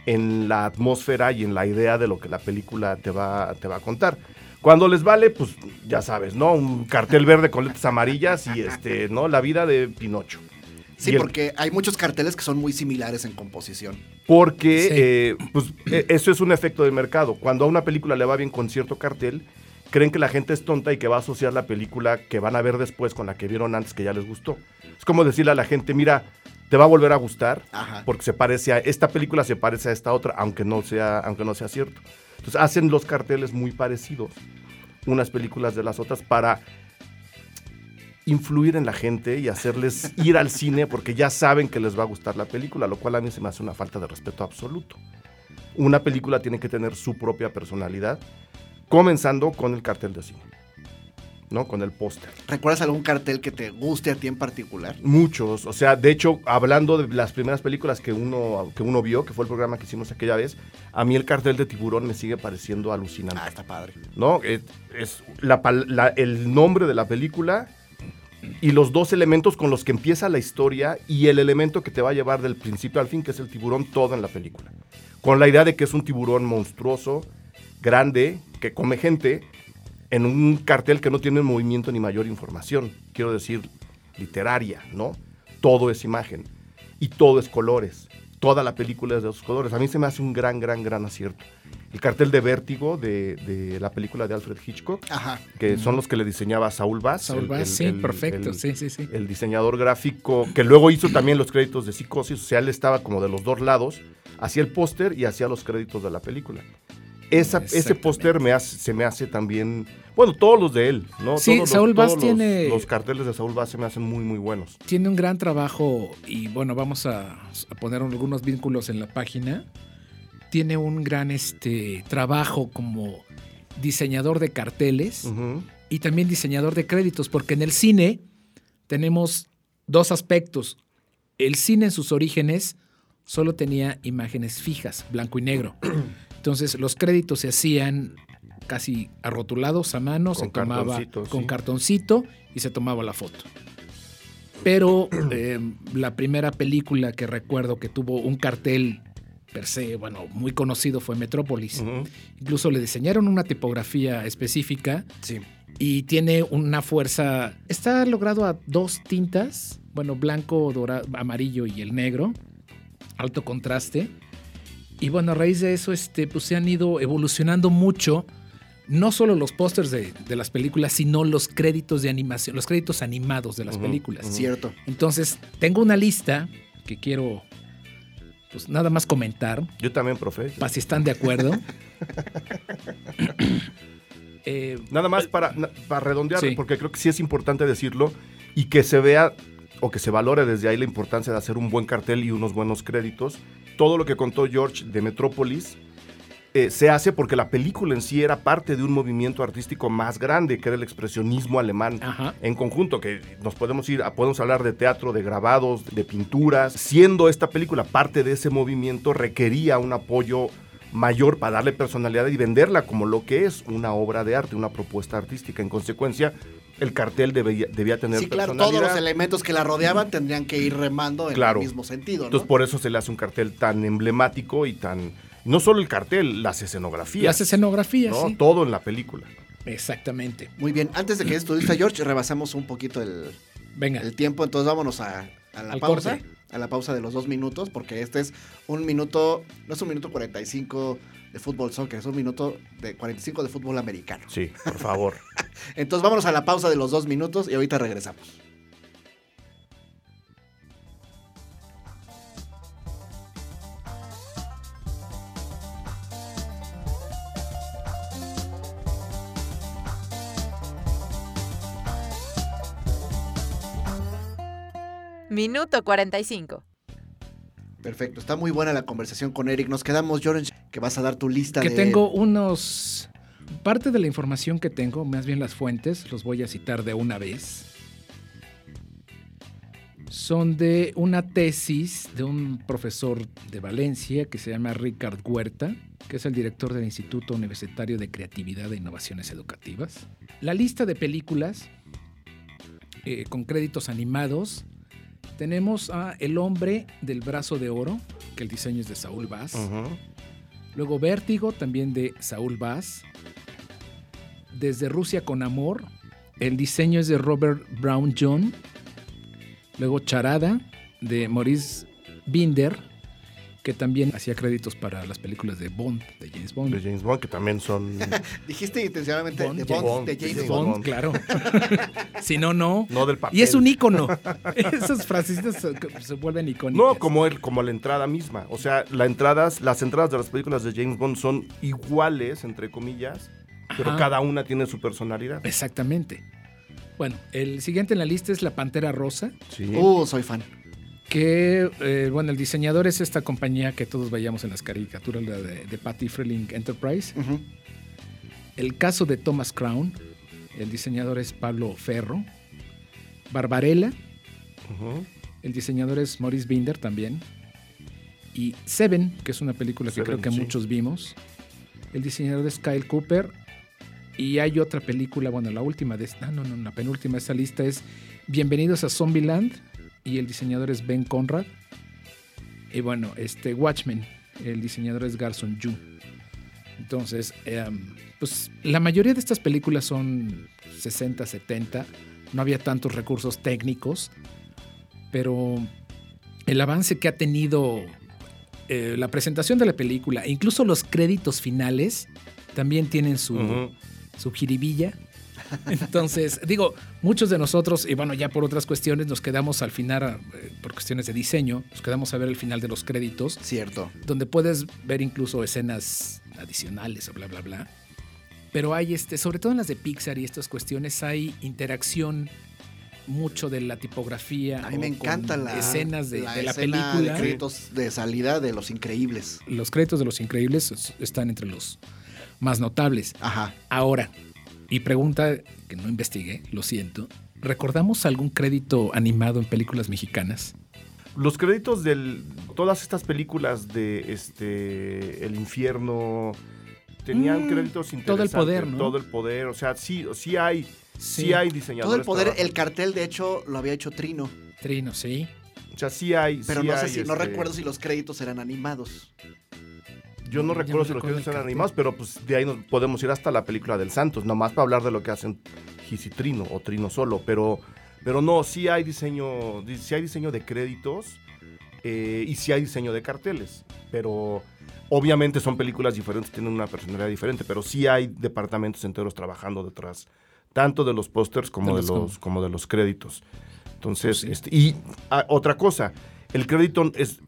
en la atmósfera y en la idea de lo que la película te va, te va a contar. Cuando les vale, pues ya sabes, ¿no? Un cartel verde con letras amarillas y este, ¿no? La vida de Pinocho. Sí, el- porque hay muchos carteles que son muy similares en composición. Porque Sí. eh, pues, e- eso es un efecto de mercado. Cuando a una película le va bien con cierto cartel, creen que la gente es tonta y que va a asociar la película que van a ver después con la que vieron antes que ya les gustó. Es como decirle a la gente, mira, te va a volver a gustar Ajá. porque se parece a esta película se parece a esta otra, aunque no sea, aunque no sea cierto. Entonces hacen los carteles muy parecidos unas películas de las otras para influir en la gente y hacerles ir al cine porque ya saben que les va a gustar la película, lo cual a mí se me hace una falta de respeto absoluto. Una película tiene que tener su propia personalidad, comenzando con el cartel de cine, ¿no? Con el póster. ¿Recuerdas algún cartel que te guste a ti en particular? Muchos, o sea, de hecho, hablando de las primeras películas que uno, que uno vio, que fue el programa que hicimos aquella vez, a mí el cartel de tiburón me sigue pareciendo alucinante. Ah, está padre. ¿no? Es, es la la- el nombre de la película y los dos elementos con los que empieza la historia y el elemento que te va a llevar del principio al fin, que es el tiburón, todo en la película. Con la idea de que es un tiburón monstruoso, grande, que come gente, en un cartel que no tiene movimiento ni mayor información, quiero decir, literaria, ¿no? Todo es imagen y todo es colores. Toda la película es de esos colores. A mí se me hace un gran, gran, gran acierto. El cartel de Vértigo de, de la película de Alfred Hitchcock, Ajá. que son los que le diseñaba Saul Bass. Saul Bass, el- sí, el- perfecto, el- sí, sí, sí. el diseñador gráfico, que luego hizo también los créditos de Psicosis, o sea, él estaba como de los dos lados, hacía el póster y hacía los créditos de la película. Esa, ese póster me hace, se me hace también, bueno, todos los de él, ¿no? Sí, Todos los- Saúl Bass todos tiene- Los carteles de Saúl Bass se me hacen muy, muy buenos. Tiene un gran trabajo y bueno, vamos a, a poner algunos vínculos en la página. Tiene un gran este, trabajo como diseñador de carteles y también diseñador de créditos, porque en el cine tenemos dos aspectos. El cine en sus orígenes solo tenía imágenes fijas, blanco y negro. Entonces los créditos se hacían casi arrotulados a mano, se tomaba con sí. cartoncito y se tomaba la foto. Pero eh, la primera película que recuerdo que tuvo un cartel per se, bueno, muy conocido fue Metrópolis. Incluso le diseñaron una tipografía específica Sí. y tiene una fuerza. Está logrado a dos tintas, bueno, blanco, dorado, amarillo y el negro, alto contraste. Y bueno, a raíz de eso, este, pues se han ido evolucionando mucho. No solo los pósters de, de las películas, sino los créditos de animación, los créditos animados de las películas. Cierto. Entonces, tengo una lista que quiero, pues nada más comentar, Yo también, profe. para si están de acuerdo. Eh, Nada más para, na- para redondear, Sí. porque creo que sí es importante decirlo y que se vea o que se valore desde ahí la importancia de hacer un buen cartel y unos buenos créditos. Todo lo que contó George de Metrópolis eh, se hace porque la película en sí era parte de un movimiento artístico más grande, que era el expresionismo alemán. ajá. En conjunto, que nos podemos ir, a- podemos hablar de teatro, de grabados, de pinturas. Siendo esta película parte de ese movimiento, requería un apoyo mayor para darle personalidad y venderla como lo que es una obra de arte, una propuesta artística. En consecuencia, el cartel debía, debía tener Sí, claro, personalidad. todos los elementos que la rodeaban tendrían que ir remando en Claro. el mismo sentido, ¿no? Entonces, por eso se le hace un cartel tan emblemático y tan... No solo el cartel, las escenografías. Las escenografías, ¿no? sí. Todo en la película. Exactamente. Muy bien, antes de que lista, George, rebasamos un poquito el, Venga. el tiempo, entonces vámonos a, a la Al pausa. corte. A la pausa de los dos minutos, porque este es un minuto, no es un minuto 45 de fútbol soccer, es un minuto de 45 de fútbol americano. Sí, por favor. Entonces vámonos a la pausa de los dos minutos y ahorita regresamos. Minuto 45. Perfecto, está muy buena la conversación con Eric. Nos quedamos, George, que vas a dar tu lista Que de... tengo unos... Parte de la información que tengo, más bien las fuentes, los voy a citar de una vez. Son de una tesis de un profesor de Valencia que se llama Ricard Huerta, que es el director del Instituto Universitario de Creatividad e Innovaciones Educativas. La lista de películas eh, con créditos animados. Tenemos a El hombre del brazo de oro, que el diseño es de Saúl Vaz. Ujú. Luego Vértigo, también de Saúl Bass. Desde Rusia con Amor, el diseño es de Robert Brown John. Luego Charada, de Maurice Binder, que también hacía créditos para las películas de Bond, de James Bond. De James Bond, que también son... Dijiste intencionalmente Bond, de James Bond, Bond, de de James James Bond. Bond, Bond. claro. si no, no. No del papel. Y es un ícono. Esas frasecitas se, se vuelven icónicas. No, como, el, como la entrada misma. O sea, la entradas, las entradas de las películas de James Bond son iguales, entre comillas, pero cada una tiene su personalidad. Exactamente. Bueno, el siguiente en la lista es La Pantera Rosa. Sí. Uh, soy fan. Que, eh, bueno, el diseñador es esta compañía que todos veíamos en las caricaturas, la de, de Patty Freeling Enterprise. El caso de Thomas Crown, el diseñador es Pablo Ferro. Barbarella, el diseñador es Maurice Binder también. Y Seven, que es una película que Seven, creo que sí. muchos vimos. El diseñador es Kyle Cooper. Y hay otra película, bueno, la última de esta, no, no, la penúltima de esta lista es Bienvenidos a Zombieland. Y el diseñador es Ben Conrad. Y bueno, este Watchmen, el diseñador es Garson Yu. Entonces, em, pues la mayoría de estas películas son 60, 70. No había tantos recursos técnicos. Pero el avance que ha tenido eh, la presentación de la película, incluso los créditos finales, también tienen su, Ujú. su jiribilla. Entonces, digo, muchos de nosotros, y bueno, ya por otras cuestiones, nos quedamos al final, eh, por cuestiones de diseño, nos quedamos a ver el final de los créditos, Cierto. donde puedes ver incluso escenas adicionales o bla, bla, bla. Pero hay, este, sobre todo en las de Pixar y estas cuestiones, hay interacción mucho de la tipografía. A mí me con encanta la, escenas de la, de la escena película. de créditos de salida de Los Increíbles. Los créditos de Los Increíbles es- están entre los más notables. Ajá. Ahora, y pregunta que no investigué, lo siento. ¿Recordamos algún crédito animado en películas mexicanas? Los créditos de todas estas películas de este El Infierno tenían Mm, créditos todo el interesantes. poder, ¿no? Todo el poder, o sea, sí, sí hay, sí, Sí. hay Todo diseñadores. el poder, trabajando. el cartel de hecho lo había hecho Trino. Trino, sí. O sea, sí hay. Pero sí no sé hay, si, no este, recuerdo si los créditos eran animados. Yo no recuerdo si los eran cartel. animados, pero pues de ahí nos podemos ir hasta la película del Santos, nomás para hablar de lo que hacen Gis y Trino o Trino solo, pero, pero no, sí hay diseño, di- sí hay diseño de créditos eh, y sí hay diseño de carteles, pero obviamente son películas diferentes, tienen una personalidad diferente, pero sí hay departamentos enteros trabajando detrás, tanto de los pósters como De los como de los créditos. Entonces, Sí. este, y ah, otra cosa, el crédito es,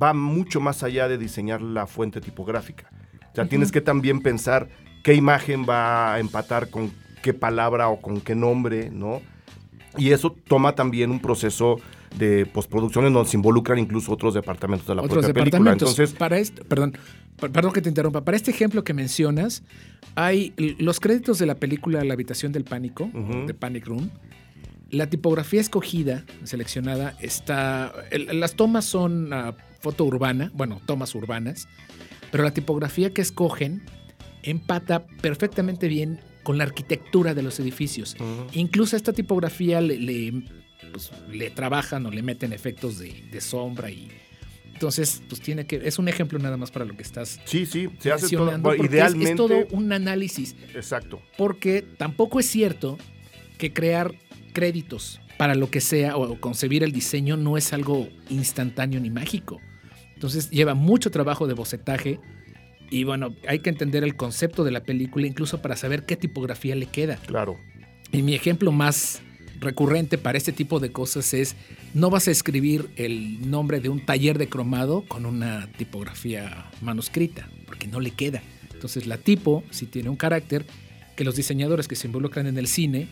va mucho más allá de diseñar la fuente tipográfica. O sea, tienes que también pensar qué imagen va a empatar con qué palabra o con qué nombre, ¿no? Y eso toma también un proceso de postproducción en donde se involucran incluso otros departamentos de la otros propia película. Entonces, para este, perdón, per- perdón que te interrumpa. Para este ejemplo que mencionas, hay los créditos de la película La habitación del pánico, Ujú. de Panic Room. La tipografía escogida, seleccionada, está. el- las tomas son ah, foto urbana, bueno, tomas urbanas, pero la tipografía que escogen empata perfectamente bien con la arquitectura de los edificios. Incluso a esta tipografía le, le, pues, le trabajan o le meten efectos de, de sombra y entonces pues tiene que es un ejemplo nada más para lo que estás sí, sí, se hace todo, bueno, es- idealmente. es, todo un análisis Exacto. porque tampoco es cierto que crear créditos para lo que sea o concebir el diseño no es algo instantáneo ni mágico. Entonces lleva mucho trabajo de bocetaje y bueno, hay que entender el concepto de la película incluso para saber qué tipografía le queda. Claro. Y mi ejemplo más recurrente para este tipo de cosas es, no vas a escribir el nombre de un taller de cromado con una tipografía manuscrita, porque no le queda. Entonces la tipo sí tiene un carácter que los diseñadores que se involucran en el cine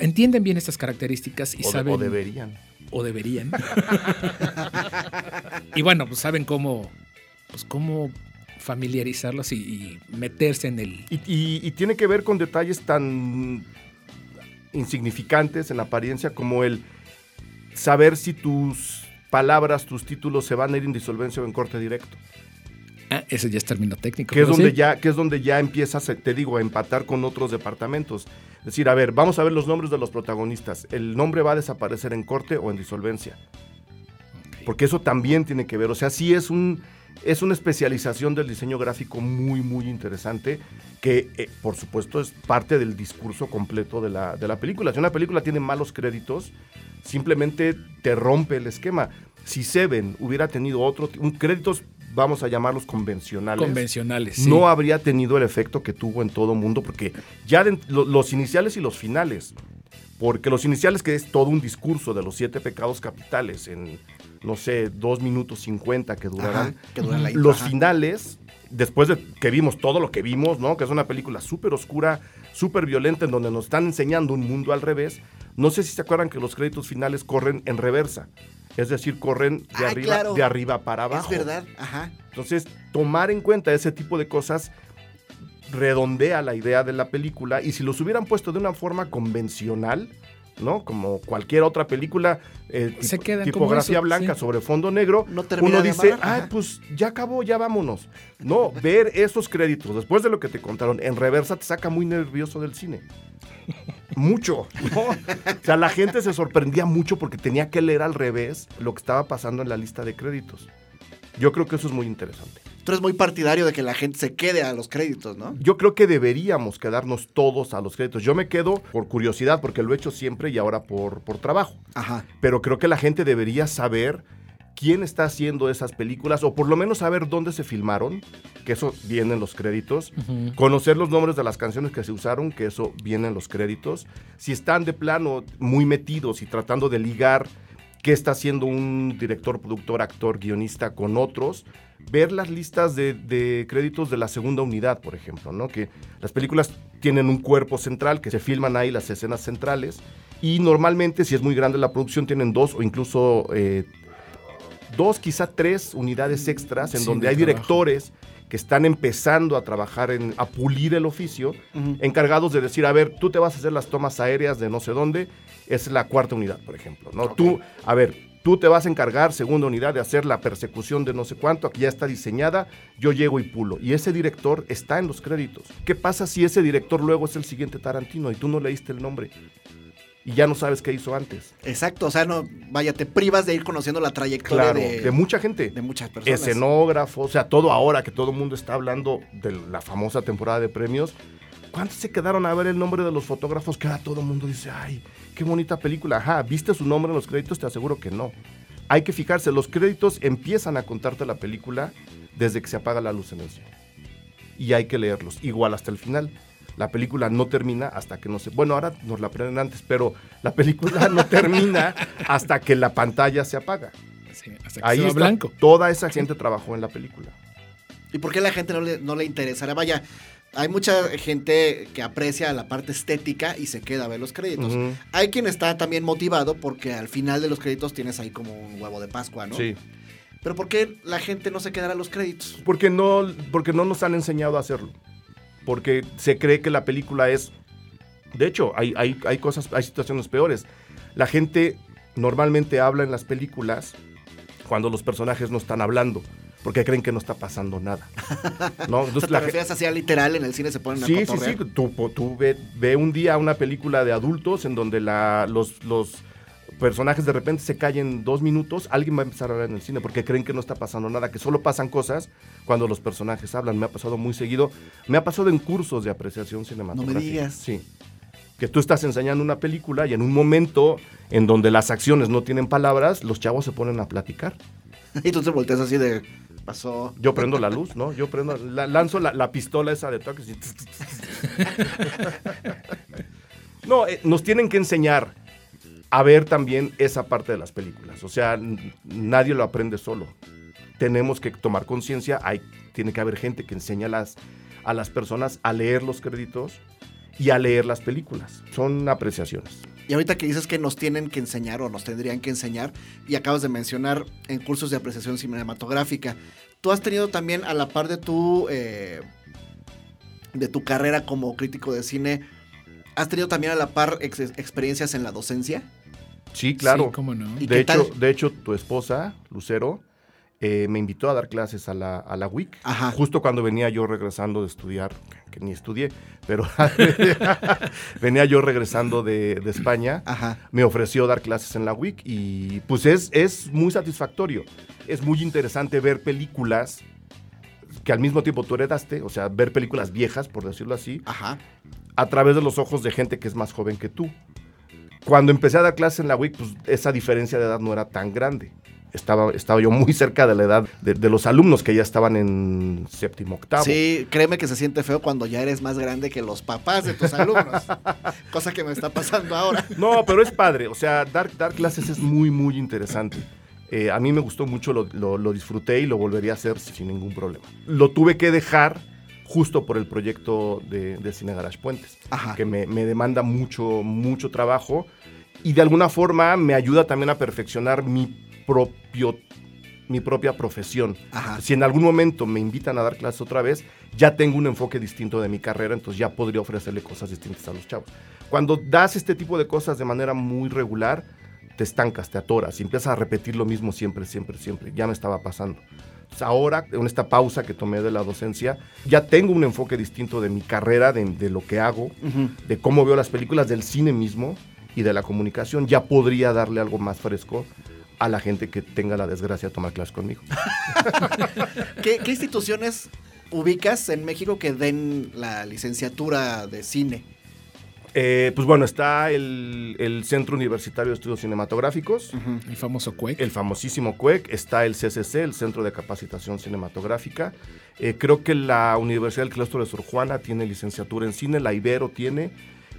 entienden bien estas características y O, de- saben o deberían. o deberían. y bueno, pues saben cómo, pues cómo familiarizarlos y, y meterse en el... Y, y- y tiene que ver con detalles tan insignificantes en apariencia como el saber si tus palabras, tus títulos se van a ir en disolvencia o en corte directo. Ah, ese ya es término técnico. Que es, donde sí. ya, que es donde ya empiezas, eh, te digo, a empatar con otros departamentos. Es decir, a ver, vamos a ver los nombres de los protagonistas. ¿El nombre va a desaparecer en corte o en disolvencia? Porque eso también tiene que ver. O sea, sí es un. Es una especialización del diseño gráfico muy, muy interesante, que eh, por supuesto es parte del discurso completo de la, de la película. Si una película tiene malos créditos, simplemente te rompe el esquema. Si Seven hubiera tenido otro, un créditos, vamos a llamarlos convencionales, Convencionales. sí. no habría tenido el efecto que tuvo en todo mundo, porque ya de- lo- los iniciales y los finales, porque los iniciales que es todo un discurso de los siete pecados capitales en, no sé, dos minutos cincuenta que durarán, Ajá, que duran la los ajá. finales, después de que vimos todo lo que vimos, ¿no? Que es una película súper oscura, súper violenta, en donde nos están enseñando un mundo al revés. No sé si se acuerdan que los créditos finales corren en reversa. Es decir, corren de, Ah, arriba, claro. de arriba para abajo. Es verdad, ajá. Entonces, tomar en cuenta ese tipo de cosas redondea la idea de la película y si los hubieran puesto de una forma convencional, ¿no? Como cualquier otra película, eh, Se tipo- tipografía eso, blanca sí. sobre fondo negro, No uno dice, ajá. pues ya acabó, ya vámonos. No, ver esos créditos después de lo que te contaron en reversa te saca muy nervioso del cine. Mucho, ¿no? O sea, la gente se sorprendía mucho porque tenía que leer al revés lo que estaba pasando en la lista de créditos. Yo creo que eso es muy interesante. Tú eres muy partidario de que la gente se quede a los créditos, ¿no? Yo creo que deberíamos quedarnos todos a los créditos. Yo me quedo por curiosidad, porque lo he hecho siempre y ahora por, por trabajo. Ajá. Pero creo que la gente debería saber quién está haciendo esas películas, o por lo menos saber dónde se filmaron, que eso viene en los créditos. Conocer los nombres de las canciones que se usaron, que eso viene en los créditos. Si están de plano muy metidos y tratando de ligar qué está haciendo un director, productor, actor, guionista con otros, ver las listas de, de créditos de la segunda unidad, por ejemplo, ¿no? Que las películas tienen un cuerpo central, que se filman ahí las escenas centrales, y normalmente, si es muy grande la producción, tienen dos o incluso eh, dos, quizá tres unidades extras en Sí, donde de hay trabajo. directores que están empezando a trabajar en a pulir el oficio, encargados de decir, a ver, tú te vas a hacer las tomas aéreas de no sé dónde, es la cuarta unidad, por ejemplo, ¿no? Tú, a ver, tú te vas a encargar, segunda unidad, de hacer la persecución de no sé cuánto, aquí ya está diseñada, yo llego y pulo. Y ese director está en los créditos. ¿Qué pasa si ese director luego es el siguiente Tarantino y tú no leíste el nombre? Y ya no sabes qué hizo antes. Exacto, o sea, no, vaya, te privas de ir conociendo la trayectoria Claro, de, de mucha gente. de muchas personas. escenógrafo, o sea, todo ahora que todo el mundo está hablando de la famosa temporada de premios. ¿Cuántos se quedaron a ver el nombre de los fotógrafos que ahora todo el mundo dice, ay, qué bonita película? Ajá, ¿viste su nombre en los créditos? Te aseguro que no. Hay que fijarse, los créditos empiezan a contarte la película desde que se apaga la luz en el cine. Y hay que leerlos, igual hasta el final. La película no termina hasta que no se... Bueno, ahora nos la aprenden antes, pero la película no termina hasta que la pantalla se apaga. Sí, hasta que Ahí se va está, blanco. toda esa gente trabajó en la película. ¿Y por qué a la gente no le, no le interesará? Vaya, hay mucha gente que aprecia la parte estética y se queda a ver los créditos. Hay quien está también motivado porque al final de los créditos tienes ahí como un huevo de Pascua, ¿no? Sí. Pero ¿por qué la gente no se quedará a los créditos? Porque no, porque no nos han enseñado a hacerlo. Porque se cree que la película es. De hecho, hay, hay, hay cosas, hay situaciones peores. La gente normalmente habla en las películas cuando los personajes no están hablando. Porque creen que no está pasando nada. ¿no? O sea, Entonces, ¿Te la refieres literal? En el cine se ponen a Sí, sí, sí. Tú ve, ve un día una película de adultos en donde la, los, los personajes de repente se callen dos minutos, alguien va a empezar a hablar en el cine porque creen que no está pasando nada, que solo pasan cosas cuando los personajes hablan. Me ha pasado muy seguido. Me ha pasado en cursos de apreciación cinematográfica. digas. Sí. Que tú estás enseñando una película y en un momento en donde las acciones no tienen palabras, los chavos se ponen a platicar. Y tú te volteas así de... Pasó... Yo prendo la luz, ¿no? Yo prendo, la- lanzo la, la pistola esa de toques y... No, eh, nos tienen que enseñar a ver también esa parte de las películas. O sea, nadie lo aprende solo. Tenemos que tomar conciencia, tiene que haber gente que enseña a las, a las personas a leer los créditos y a leer las películas. Son apreciaciones. Y ahorita que dices que nos tienen que enseñar o nos tendrían que enseñar, y acabas de mencionar en cursos de apreciación cinematográfica, tú has tenido también a la par de tu, eh, de tu carrera como crítico de cine, ¿has tenido también a la par ex- experiencias en la docencia? Sí, claro. Sí, cómo no. ¿Y De hecho, tal? de hecho, tu esposa, Lucero, eh, me invitó a dar clases a la, a la WIC. Ajá. Justo cuando venía yo regresando de estudiar, que ni estudié, pero venía yo regresando de, de España. Ajá. Me ofreció dar clases en la WIC y pues es, es muy satisfactorio. Es muy interesante ver películas que al mismo tiempo tú heredaste, o sea, ver películas viejas, por decirlo así, Ajá. a través de los ojos de gente que es más joven que tú. Cuando empecé a dar clases en la WIC, pues esa diferencia de edad no era tan grande. Estaba, estaba yo muy cerca de la edad de, de los alumnos que ya estaban en séptimo, octavo. Sí, créeme que se siente feo cuando ya eres más grande que los papás de tus alumnos. cosa que me está pasando ahora. No, pero es padre. O sea, dar, dar clases es muy, muy interesante. Eh, a mí me gustó mucho, lo, lo- lo disfruté y lo volvería a hacer sin ningún problema. Lo tuve que dejar justo por el proyecto de, de Cine Garage Puentes. Ajá. que me, me demanda mucho, mucho trabajo y de alguna forma me ayuda también a perfeccionar mi propio mi propia profesión. Ajá. Si en algún momento me invitan a dar clases otra vez, ya tengo un enfoque distinto de mi carrera, entonces ya podría ofrecerle cosas distintas a los chavos. Cuando das este tipo de cosas de manera muy regular, te estancas, te atoras y empiezas a repetir lo mismo siempre, siempre, siempre. Ya me estaba pasando. Entonces, ahora, en esta pausa que tomé de la docencia, ya tengo un enfoque distinto de mi carrera, de, de lo que hago, de cómo veo las películas, del cine mismo y de la comunicación. Ya podría darle algo más fresco a la gente que tenga la desgracia de tomar clases conmigo. ¿Qué, qué instituciones ubicas en México que den la licenciatura de cine? Eh, pues bueno, está el, el Centro Universitario de Estudios Cinematográficos, El famoso CUEC. el famosísimo CUEC, está el CCC, el Centro de Capacitación Cinematográfica. Eh, creo que la Universidad del Claustro de Sor Juana tiene licenciatura en cine, la Ibero tiene,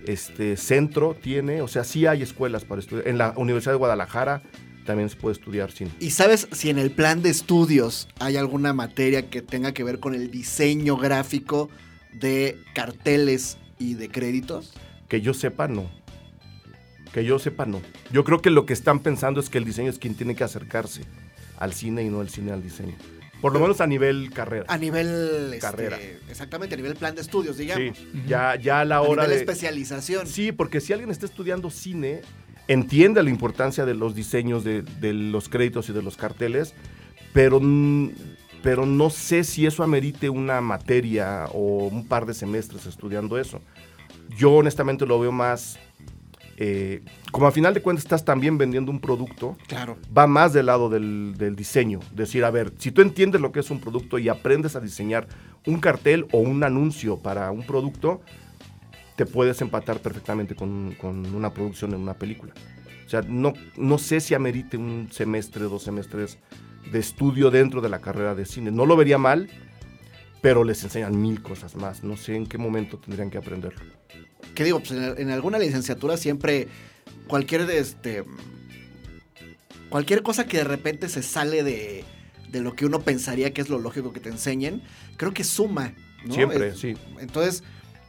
este Centro tiene, o sea, sí hay escuelas para estudiar. En la Universidad de Guadalajara también se puede estudiar cine. ¿Y sabes si en el plan de estudios hay alguna materia que tenga que ver con el diseño gráfico de carteles y de créditos? Que yo sepa, no. Que yo sepa, no. Yo creo que lo que están pensando es que el diseño es quien tiene que acercarse al cine y no el cine al diseño. Por lo menos a nivel carrera. A nivel... este, Carrera. exactamente, a nivel plan de estudios, digamos. Sí, ya, ya a la A hora nivel de... especialización. Sí, porque si alguien está estudiando cine, entiende la importancia de los diseños de, de los créditos y de los carteles, pero, pero no sé si eso amerite una materia o un par de semestres estudiando eso. Yo honestamente lo veo más eh, como a final de cuentas estás también vendiendo un producto, Claro. va más del lado del, del diseño. Decir, a ver, si tú entiendes lo que es un producto y aprendes a diseñar un cartel o un anuncio para un producto, te puedes empatar perfectamente con, con una producción en una película. O sea, no, no sé si amerite un semestre, dos semestres de estudio dentro de la carrera de cine. No lo vería mal, pero les enseñan mil cosas más. No sé en qué momento tendrían que aprenderlo. ¿Qué digo? Pues en, en alguna licenciatura siempre cualquier de este cualquier cosa que de repente se sale de, de lo que uno pensaría que es lo lógico que te enseñen, creo que suma. ¿no? Siempre, Es- sí. Entonces,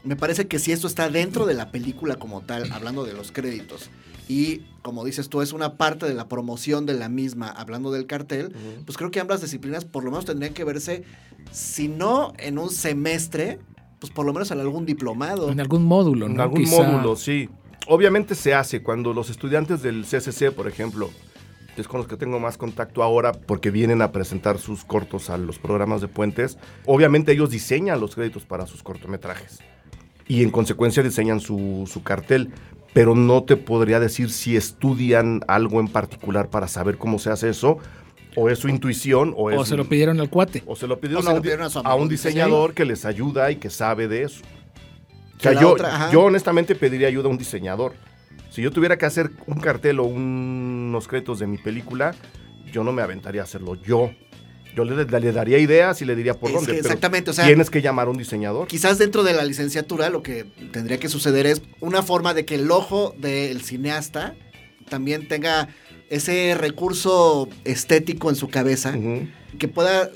me parece que si esto está dentro de la película como tal, hablando de los créditos, y como dices tú, es una parte de la promoción de la misma, hablando del cartel, pues creo que ambas disciplinas por lo menos tendrían que verse, si no en un semestre, pues por lo menos en algún diplomado. En algún módulo, ¿no? En algún Quizá- módulo, sí. Obviamente se hace cuando los estudiantes del CCC, por ejemplo, que es con los que tengo más contacto ahora porque vienen a presentar sus cortos a los programas de puentes, obviamente ellos diseñan los créditos para sus cortometrajes y en consecuencia diseñan su, su cartel, pero no te podría decir si estudian algo en particular para saber cómo se hace eso, o es su intuición, o, O es se lo pidieron al cuate. o se lo pidieron, O se a, lo pidieron a un diseñador. que les ayuda y que sabe de eso. O sea, yo, otra, yo honestamente pediría ayuda a un diseñador. Si yo tuviera que hacer un cartel o un- unos créditos de mi película, yo no me aventaría a hacerlo yo. Yo le, le daría ideas y le diría por Es dónde. que exactamente, o sea, tienes que llamar a un diseñador. Quizás dentro de la licenciatura lo que tendría que suceder es una forma de que el ojo del cineasta también tenga ese recurso estético en su cabeza que pueda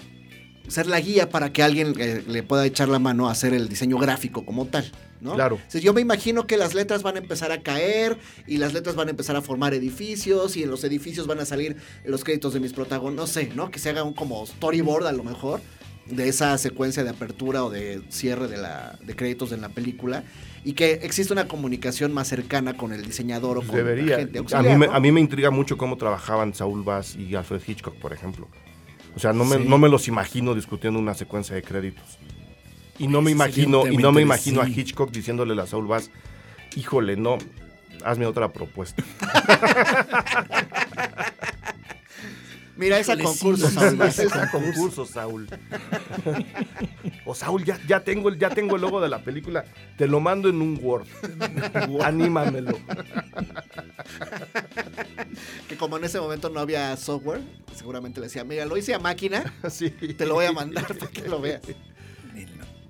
ser la guía para que alguien eh, le pueda echar la mano a hacer el diseño gráfico como tal. ¿no? Claro. Sea, yo me imagino que las letras van a empezar a caer y las letras van a empezar a formar edificios y en los edificios van a salir los créditos de mis protagonistas, no sé, ¿no? Que se haga un como storyboard a lo mejor de esa secuencia de apertura o de cierre de, la, de créditos en la película y que existe una comunicación más cercana con el diseñador o con Debería. la gente a, auxiliar, mí me, ¿no? a mí me intriga mucho cómo trabajaban Saul Bass y Alfred Hitchcock, por ejemplo. O sea, no me, Sí. no me los imagino discutiendo una secuencia de créditos. Y no me imagino, y no me imagino a. Hitchcock diciéndole a Saul Bass, híjole, no, hazme otra propuesta. Mira, esa concurso, Saúl, esa Ese concurso, Saúl. o Saúl, ya, ya, tengo el, ya tengo el logo de la película. Te lo mando en un Word. Anímamelo. que como en ese momento no había software, seguramente le decía, mira, lo hice a máquina, Sí. te lo voy a mandar para que lo veas.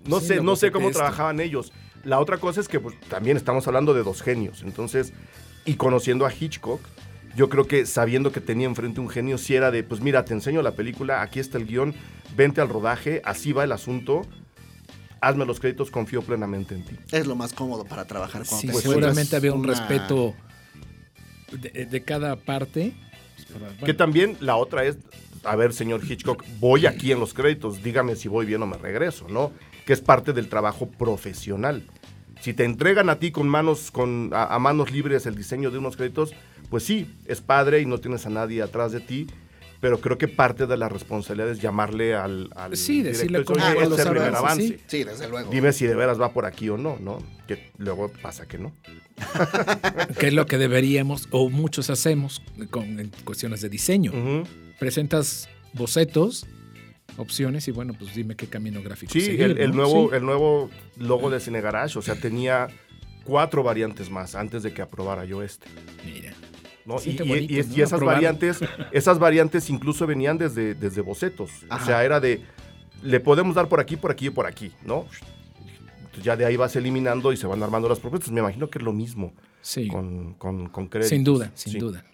No Sí, sé, no sé cómo trabajaban ellos. La otra cosa es que pues, también estamos hablando de dos genios. Entonces, y conociendo a Hitchcock, yo creo que sabiendo que tenía enfrente un genio, si era de, pues mira, te enseño la película, aquí está el guion, vente al rodaje, así va el asunto, hazme los créditos, confío plenamente en ti. Es lo más cómodo para trabajar cuando Sí, te pues, seguramente había un una- respeto de, de cada parte. pues, para- Que también la otra es, a ver, señor Hitchcock, voy aquí en los créditos, dígame si voy bien o me regreso, ¿no? Que es parte del trabajo profesional. Si te entregan a ti con manos, con, a, a manos libres el diseño de unos créditos, pues sí, es padre y no tienes a nadie atrás de ti, pero creo que parte de la responsabilidad es llamarle al, al Sí, decirle director, cómo "Oye, van este es los el primer avance. sí. Sí, desde luego. Dime si de veras va por aquí o no, ¿no? Que luego pasa que no. que es lo que deberíamos, o muchos hacemos con en cuestiones de diseño. Presentas bocetos, opciones y bueno, pues dime qué camino gráfico Sí, seguir, el, el ¿no? nuevo, Sí. el nuevo logo de Cine Garage, o sea, tenía cuatro variantes más antes de que aprobara yo este. Mira. Y, siente y- bonito, y es- ¿no? y esas Aprobar. variantes, esas variantes incluso venían desde, desde bocetos. Ajá. O sea, era de, le podemos dar por aquí, por aquí y por aquí, ¿no? Entonces ya de ahí vas eliminando y se van armando las propuestas. Me imagino que es lo mismo Sí, con, con, con créditos. sin duda, sin Sí. duda.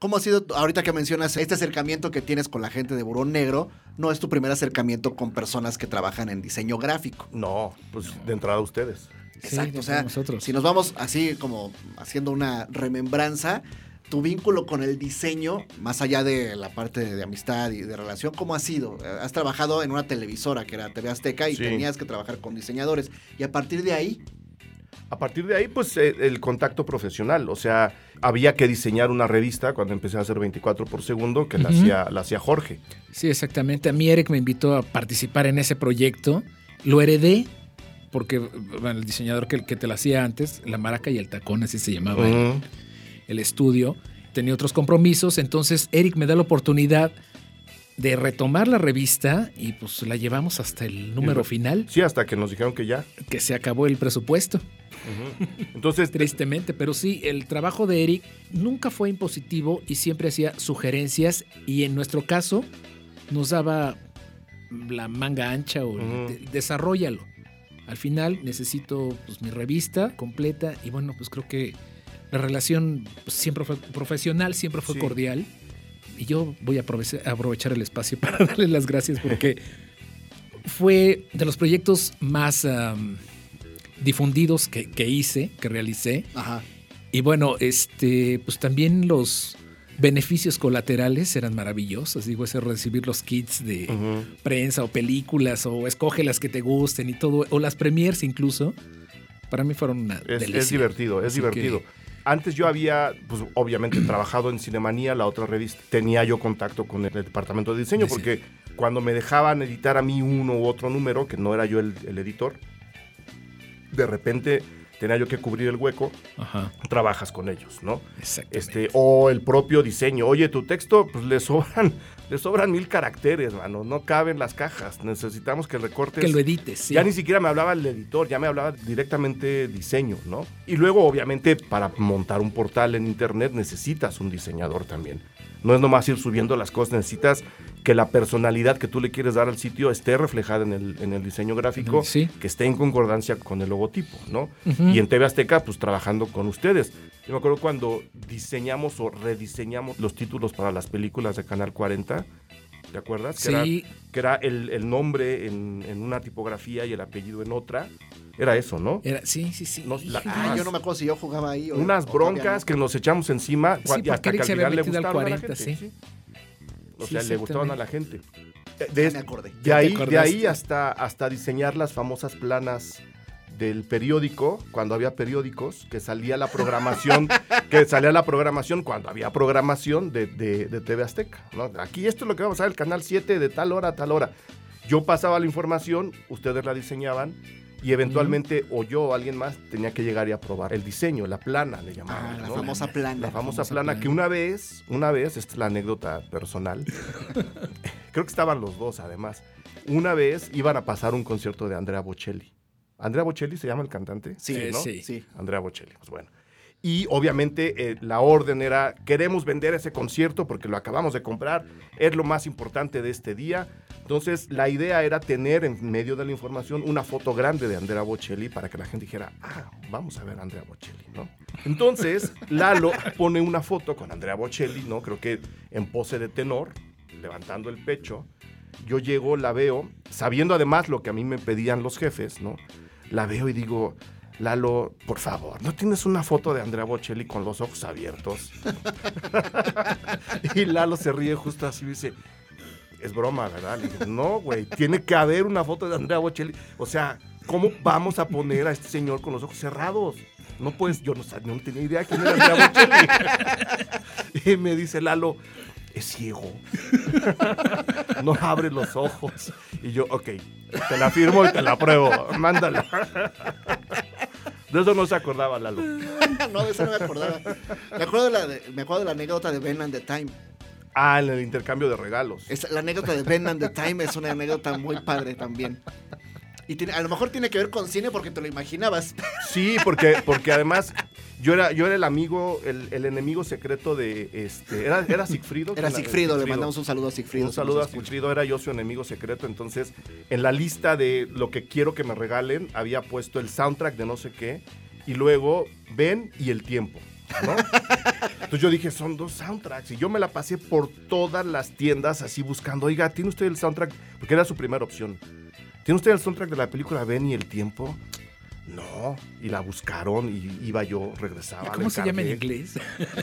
¿Cómo ha sido, ahorita que mencionas este acercamiento que tienes con la gente de Burón Negro, no es tu primer acercamiento con personas que trabajan en diseño gráfico? No, pues de entrada ustedes. Sí, Exacto, o sea, nosotros. si nos vamos así como haciendo una remembranza, tu vínculo con el diseño, más allá de la parte de amistad y de relación, ¿cómo ha sido? Has trabajado en una televisora que era TV Azteca y Sí. tenías que trabajar con diseñadores. Y a partir de ahí, A partir de ahí, pues eh, el contacto profesional. O sea, había que diseñar una revista cuando empecé a hacer 24 por segundo, que la, hacía, la hacía Jorge. Sí, exactamente. A mí Eric me invitó a participar en ese proyecto. Lo heredé, porque bueno, el diseñador que, que te la hacía antes, la maraca y el tacón, así se llamaba el, estudio, tenía otros compromisos, entonces Eric me da la oportunidad de retomar la revista y pues la llevamos hasta el número final, Sí, hasta que nos dijeron que ya. que se acabó el presupuesto. Entonces, tristemente, pero sí, el trabajo de Eric nunca fue impositivo y siempre hacía sugerencias y en nuestro caso nos daba la manga ancha o Ujú. de- desarrollalo. Al final necesito pues, mi revista completa y bueno, pues creo que la relación pues, siempre fue profesional, siempre fue Sí. cordial. Y yo voy a aprove- aprovechar el espacio para darle las gracias porque fue de los proyectos más difundidos que, que hice, que realicé. Ajá. Y bueno, este, pues también los beneficios colaterales eran maravillosos. Digo, ese recibir los kits de prensa o películas o escoge las que te gusten y todo, o las premiers incluso, para mí fueron una Es, delicia. es divertido, es Así que- divertido. Antes yo había, pues obviamente, trabajado en Cinemanía, la otra revista. Tenía yo contacto con el departamento de diseño, porque cuando me dejaban editar a mí uno u otro número, que no era yo el, el editor, de repente tenía yo que cubrir el hueco, Ajá, trabajas con ellos, ¿no? Este, o el propio diseño. Oye, tu texto, pues le sobran, le sobran mil caracteres, mano. No caben las cajas. Necesitamos que recortes. que lo edites, sí. Ya ni siquiera me hablaba el editor, ya me hablaba directamente diseño, ¿no? Y luego, obviamente, para montar un portal en internet necesitas un diseñador también. No es nomás ir subiendo las cosas, necesitas que la personalidad que tú le quieres dar al sitio esté reflejada en el, en el diseño gráfico, Sí. que esté en concordancia con el logotipo, ¿no? Y en TV Azteca, pues trabajando con ustedes. Yo me acuerdo cuando diseñamos o rediseñamos los títulos para las películas de Canal 40, ¿te acuerdas? Que era- Sí, que era el, el nombre en, en una tipografía y el apellido en otra. Era eso, ¿no? era, sí, sí, sí. No, la- Ah, Unas- yo no me acuerdo si yo jugaba ahí o Unas broncas que nos echamos encima Sí, y hasta que al final le a la 40, gente. sí. O Sí, sea, le gustaban a la gente. Ya De, me acordé. de ahí, de ahí hasta, hasta diseñar las famosas planas del periódico, cuando había periódicos, que salía la programación, que salía la programación cuando había programación de, de- de TV Azteca. ¿no? Aquí esto es lo que vamos a ver, el canal 7 de tal hora a tal hora. Yo pasaba la información, ustedes la diseñaban y eventualmente o yo o alguien más tenía que llegar y aprobar el diseño, la plana le llamaban. Ah, la ¿no? famosa plana. La famosa, famosa plana, plana. que una vez, una vez, esta es la anécdota personal, creo que estaban los dos además, una vez iban a pasar un concierto de Andrea Bocelli. ¿Andrea Bocelli se llama el cantante? Sí, ¿no? sí. Sí. Andrea Bocelli, pues bueno. Y obviamente eh, la orden era, queremos vender ese concierto porque lo acabamos de comprar, es lo más importante de este día. Entonces la idea era tener en medio de la información una foto grande de Andrea Bocelli para que la gente dijera, ah, vamos a ver a Andrea Bocelli, ¿no? Entonces Lalo pone una foto con Andrea Bocelli, ¿no? Creo que en pose de tenor, levantando el pecho. Yo llego, la veo, sabiendo además lo que a mí me pedían los jefes, ¿no? La veo y digo, Lalo, por favor, ¿no tienes una foto de Andrea Bocelli con los ojos abiertos? y Lalo se ríe justo así y dice, es broma, ¿verdad? Le dije, no, güey, tiene que haber una foto de Andrea Bocelli. O sea, ¿cómo vamos a poner a este señor con los ojos cerrados? No puedes, yo no, tenía idea quién era Andrea Bocelli. y me dice Lalo, es ciego. no abre los ojos. Y yo, ok, te la firmo y te la pruebo. Mándala. De eso no se acordaba Lalo. no, de eso no me acordaba. Me acuerdo de la, de- me acuerdo de la anécdota de Ben and the Time. Ah, en el intercambio de regalos. Es- la anécdota de Ben and the Time es una anécdota muy padre también. Y tiene- a lo mejor tiene que ver con cine porque te lo imaginabas. Sí, porque, porque además yo era, yo era el amigo, el, el enemigo secreto de este. ¿Era, era Sigfrido? Era ¿Quién Sigfrido, le mandamos un saludo a Sigfrido. Un saludo a. Sigfrido, era yo su enemigo secreto. Entonces, en la lista de lo que quiero que me regalen, había puesto el soundtrack de no sé qué. Y luego, ven y el tiempo. ¿no? Entonces yo dije, son dos soundtracks. Y yo me la pasé por todas las tiendas así buscando. Oiga, ¿tiene usted el soundtrack? Porque era su primera opción. ¿Tiene usted el soundtrack de la película Ven y el tiempo? No. Y la buscaron y iba yo, regresaba. la ¿Cómo se llama en inglés?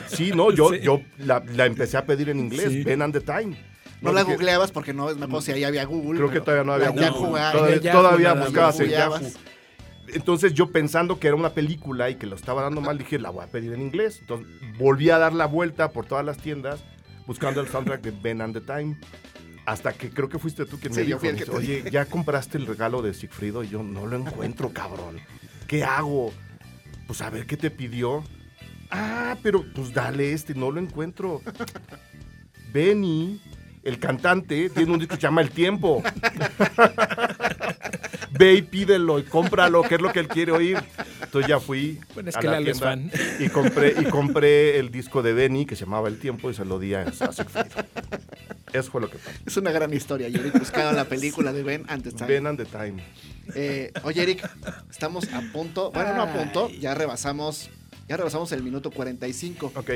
Sí, no, yo, Sí. yo la, la empecé a pedir en inglés, Sí. Ben and the Time. No la googleabas porque no me acuerdo si ahí había Google. Creo que todavía no había Google. Yahoo, ah, todavía, Yahoo todavía buscabas en. Yahoo. Entonces yo pensando que era una película y que lo estaba dando mal, dije, la voy a pedir en inglés. Entonces volví a dar la vuelta por todas las tiendas buscando el soundtrack de Ben and the Time. Hasta que creo que fuiste tú quien Sí, me dijo, me que dice, oye, ¿ya compraste el regalo de Sigfrido? Y yo no lo encuentro, cabrón. ¿Qué hago? Pues a ver qué te pidió. Ah, pero pues dale este, no lo encuentro. Benny, el cantante, tiene un disco que se llama El Tiempo. Ve y pídelo y cómpralo, que es lo que él quiere oír. Entonces ya fui Bueno, es a que la tienda fan. y compré, y compré el disco de Benny que se llamaba El Tiempo y se lo di a, a Sigfrido. Eso fue lo que pasó. Es una gran historia. Y Eric buscaba la película de Ben antes. Ben and the Time. Eh, oye, Eric, estamos a punto. Bueno, no a punto. Ya rebasamos. Ya rebasamos el minuto 45. Ok.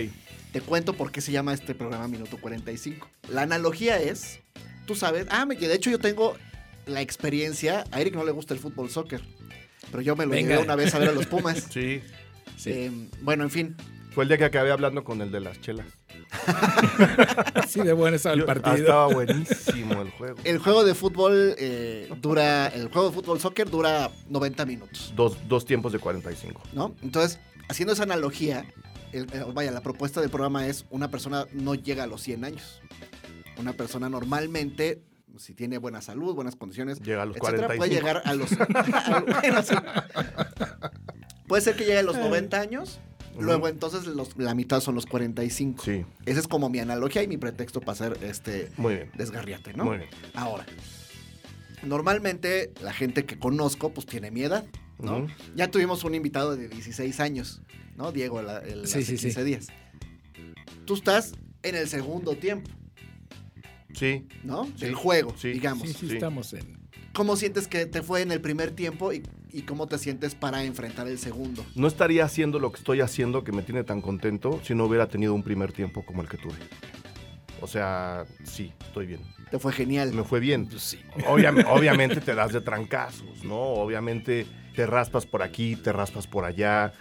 Te cuento por qué se llama este programa Minuto 45. La analogía es, tú sabes, ah, de hecho yo tengo la experiencia, a Eric no le gusta el fútbol soccer, pero yo me lo Venga. llevé una vez a ver a los Pumas. Sí. Sí. Eh, bueno, en fin, Fue el día que acabé hablando con el de las chelas. Así de bueno estaba el ah, partido. estaba buenísimo el juego. el juego de fútbol eh, dura, el juego de fútbol soccer dura 90 minutos, Dos, dos tiempos de 45. ¿no? Entonces, haciendo esa analogía, el- eh, vaya, la propuesta del programa es una persona no llega a los 100 años. Una persona normalmente, si tiene buena salud, buenas condiciones, Llega a los etcétera, 45. puede llegar a los. a- bueno, sí. Puede ser que llegue a los 90 años. Luego, entonces, los- la mitad son los 45. Sí, Esa es como mi analogía y mi pretexto para hacer este muy bien. desgarriate, ¿no? Muy bien. Ahora, normalmente la gente que conozco, pues tiene mi edad, ¿no? Ya tuvimos un invitado de 16 años, ¿no? Diego, la- el, Sí, hace sí, sí. 15 días. Tú estás en el segundo tiempo, Sí, ¿no? Sí. Del juego, Sí. digamos. Sí, sí, Sí. estamos en. ¿Cómo sientes que te fue en el primer tiempo y, y cómo te sientes para enfrentar el segundo? no estaría haciendo lo que estoy haciendo que me tiene tan contento si no hubiera tenido un primer tiempo como el que tuve. O sea, sí, estoy bien. Te fue genial. Me fue bien. Pues sí. Obvia- obviamente te das de trancazos, ¿no? Obviamente te raspas por aquí, te raspas por allá.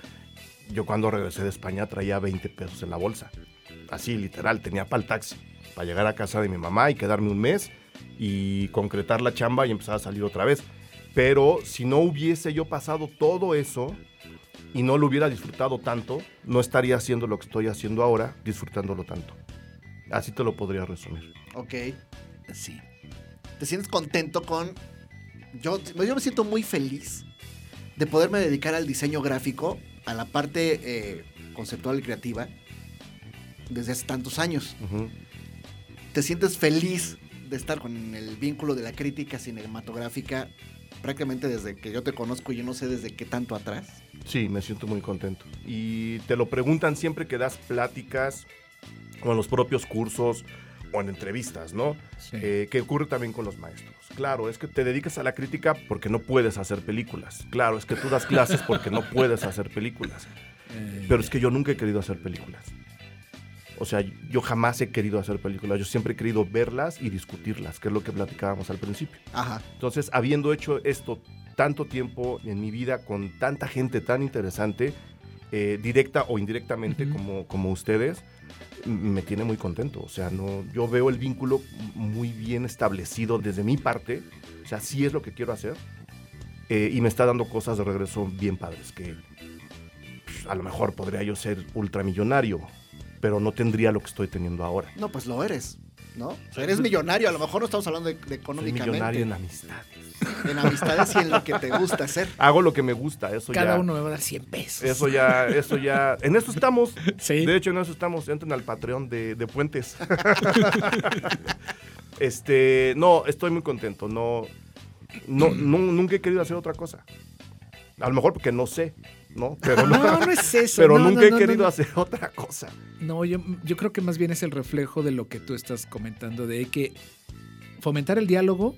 Yo cuando regresé de España traía 20 pesos en la bolsa. Así, literal, tenía para el taxi. Para llegar a casa de mi mamá y quedarme un mes y concretar la chamba y empezar a salir otra vez. Pero si no hubiese yo pasado todo eso y no lo hubiera disfrutado tanto, no estaría haciendo lo que estoy haciendo ahora, disfrutándolo tanto. Así te lo podría resumir. Ok. Sí. ¿Te sientes contento con...? Yo, yo me siento muy feliz de poderme dedicar al diseño gráfico, a la parte eh, conceptual y creativa, desde hace tantos años. ¿Te sientes feliz de estar con el vínculo de la crítica cinematográfica prácticamente desde que yo te conozco y yo no sé desde qué tanto atrás? Sí, me siento muy contento. Y te lo preguntan siempre que das pláticas o en los propios cursos o en entrevistas, ¿no? Sí. Eh, que ocurre también con los maestros. Claro, es que te dedicas a la crítica porque no puedes hacer películas. Claro, es que tú das clases porque no puedes hacer películas. Eh, Pero es que yo nunca he querido hacer películas. O sea, yo jamás he querido hacer películas. Yo siempre he querido verlas y discutirlas, que es lo que platicábamos al principio. Ajá. Entonces, habiendo hecho esto tanto tiempo en mi vida con tanta gente tan interesante, eh, directa o indirectamente como, como ustedes, me tiene muy contento. O sea, no, yo veo el vínculo muy bien establecido desde mi parte. O sea, sí es lo que quiero hacer. eh, y me está dando cosas de regreso bien padres, que pues, a lo mejor podría yo ser ultramillonario, pero no tendría lo que estoy teniendo ahora. No, pues lo eres, ¿no? O sea, eres millonario, a lo mejor no estamos hablando de, de Soy económicamente. millonario en amistades. en amistades y en lo que te gusta hacer. Hago lo que me gusta, eso Cada ya. uno me va a dar 100 pesos. Eso ya, eso ya. En eso estamos. Sí. De hecho, en eso estamos. Entren al Patreon de, de Puentes. este, no, estoy muy contento. No, no, no, nunca he querido hacer otra cosa. A lo mejor porque no sé, ¿no? Pero, no, No, no es eso. pero no, nunca he querido hacer otra cosa. No, yo, yo creo que más bien es el reflejo de lo que tú estás comentando, de que fomentar el diálogo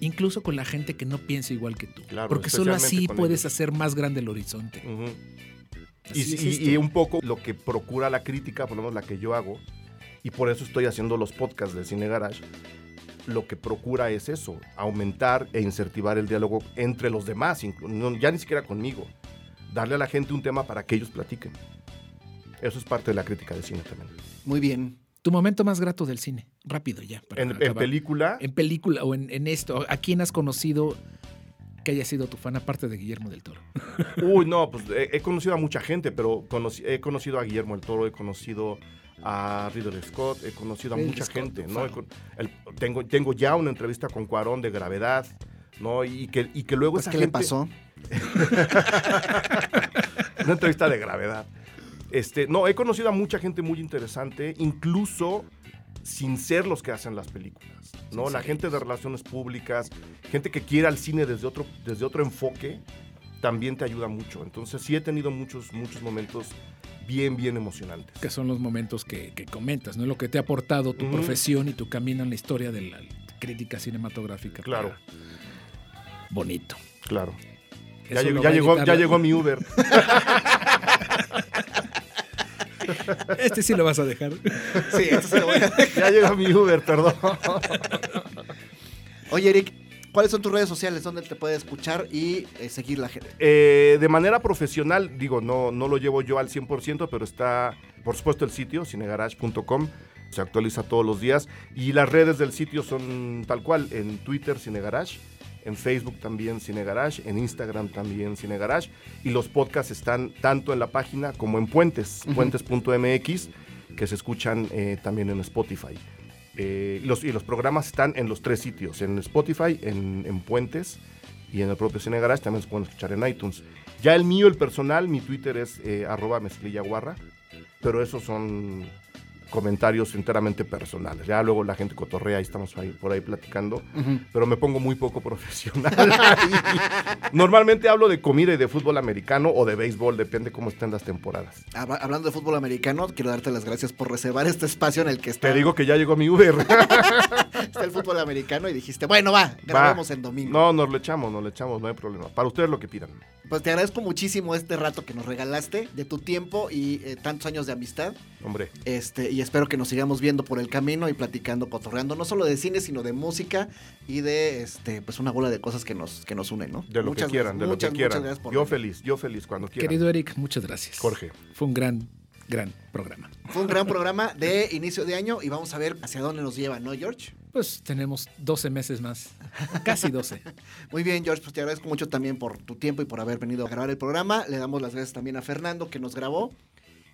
incluso con la gente que no piensa igual que tú. Claro, Porque solo así puedes ellos. hacer más grande el horizonte. Y, es y- esto. y un poco lo que procura la crítica, por lo menos la que yo hago, y por eso estoy haciendo los podcasts de Cine Garage, lo que procura es eso, aumentar e incentivar el diálogo entre los demás, ya ni siquiera conmigo, darle a la gente un tema para que ellos platiquen. Eso es parte de la crítica de cine también. Muy bien. Tu momento más grato del cine, rápido ya. En, película, En película o en, en esto, ¿a quién has conocido que haya sido tu fan aparte de Guillermo del Toro? uy, no, pues he, he conocido a mucha gente, pero conocí- he conocido a Guillermo el Toro, he conocido a Ridley Scott, he conocido a Ridley mucha Scott, gente, ¿no? el- tengo, tengo ya una entrevista con Cuarón de gravedad, ¿no? Y que, y que luego Pues, esa ¿Qué le pasó? una entrevista de gravedad. Este, no, he conocido a mucha gente muy interesante, incluso sin ser los que hacen las películas. ¿no? La gente de relaciones públicas, gente que quiere al cine desde otro, desde otro enfoque, también te ayuda mucho. Entonces sí he tenido muchos, muchos momentos bien, bien emocionantes. Que son los momentos que, que comentas, ¿no? Lo que te ha aportado tu profesión y tu camino en la historia de la crítica cinematográfica. Claro. Bonito. Claro. Ya, llegó, ya, llegó, ya mi Uber. Este sí lo vas a dejar. Sí, eso se lo voy a ya llegó mi Uber, perdón. Oye, Eric, ¿cuáles son tus redes sociales? ¿Dónde te puede escuchar y eh, seguir la gente? Eh, de manera profesional, digo, no, no lo llevo yo al 100%, pero está, por supuesto, el sitio, cinegarage.com. Se actualiza todos los días. Y las redes del sitio son tal cual. En Twitter, Cinegarage. En Facebook también Cinegarage. En Instagram también Cinegarage. Y los podcasts están tanto en la página como en Puentes. Puentes.mx, que se escuchan eh, también en Spotify. Eh, y, los, y los programas están en los tres sitios. En Spotify, en, en Puentes y en el propio Cine Garage también se pueden escuchar en iTunes. Ya el mío, el personal, mi Twitter es eh, arroba mezclilla guarra, pero esos son comentarios enteramente personales. Ya luego la gente cotorrea y estamos ahí, por ahí platicando, pero me pongo muy poco profesional. Normalmente hablo de comida y de fútbol americano o de béisbol, depende cómo estén las temporadas. Hab- Hablando de fútbol americano, quiero darte las gracias por reservar este espacio en el que está, Te digo que ya llegó mi Uber. está el fútbol americano y dijiste, bueno, va, grabemos en domingo. No, nos le echamos, nos le echamos, no hay problema. Para ustedes lo que pidan. Pues te agradezco muchísimo este rato que nos regalaste, de tu tiempo y eh, tantos años de amistad. Hombre, Este, y espero que nos sigamos viendo por el camino y platicando, cotorreando, no solo de cine, sino de música y de este, pues una bola de cosas que nos, que nos unen, ¿no? de lo Muchas que quieran, de lo muchas, que quieran. Muchas gracias por Yo feliz, yo feliz cuando quieran. Querido Eric, muchas gracias. Jorge. Fue un gran, gran programa. Fue un gran programa de inicio de año y vamos a ver hacia dónde nos lleva, ¿no, George? Pues tenemos 12 meses más. Casi 12. Muy bien, George, pues te agradezco mucho también por tu tiempo y por haber venido a grabar el programa. Le damos las gracias también a Fernando que nos grabó.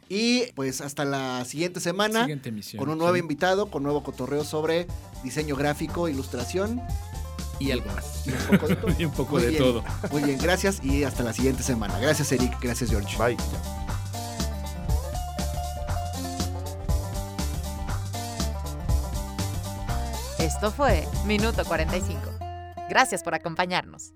Y pues hasta la siguiente semana Siguiente emisión. con un nuevo Sí. invitado, con nuevo cotorreo sobre diseño gráfico, ilustración Y algo más. y un poco de todo. Y un poco Muy de bien, todo. Muy bien, gracias y hasta la siguiente semana. Gracias, Eric. Gracias, George. Bye. Esto fue Minuto 45. Gracias por acompañarnos.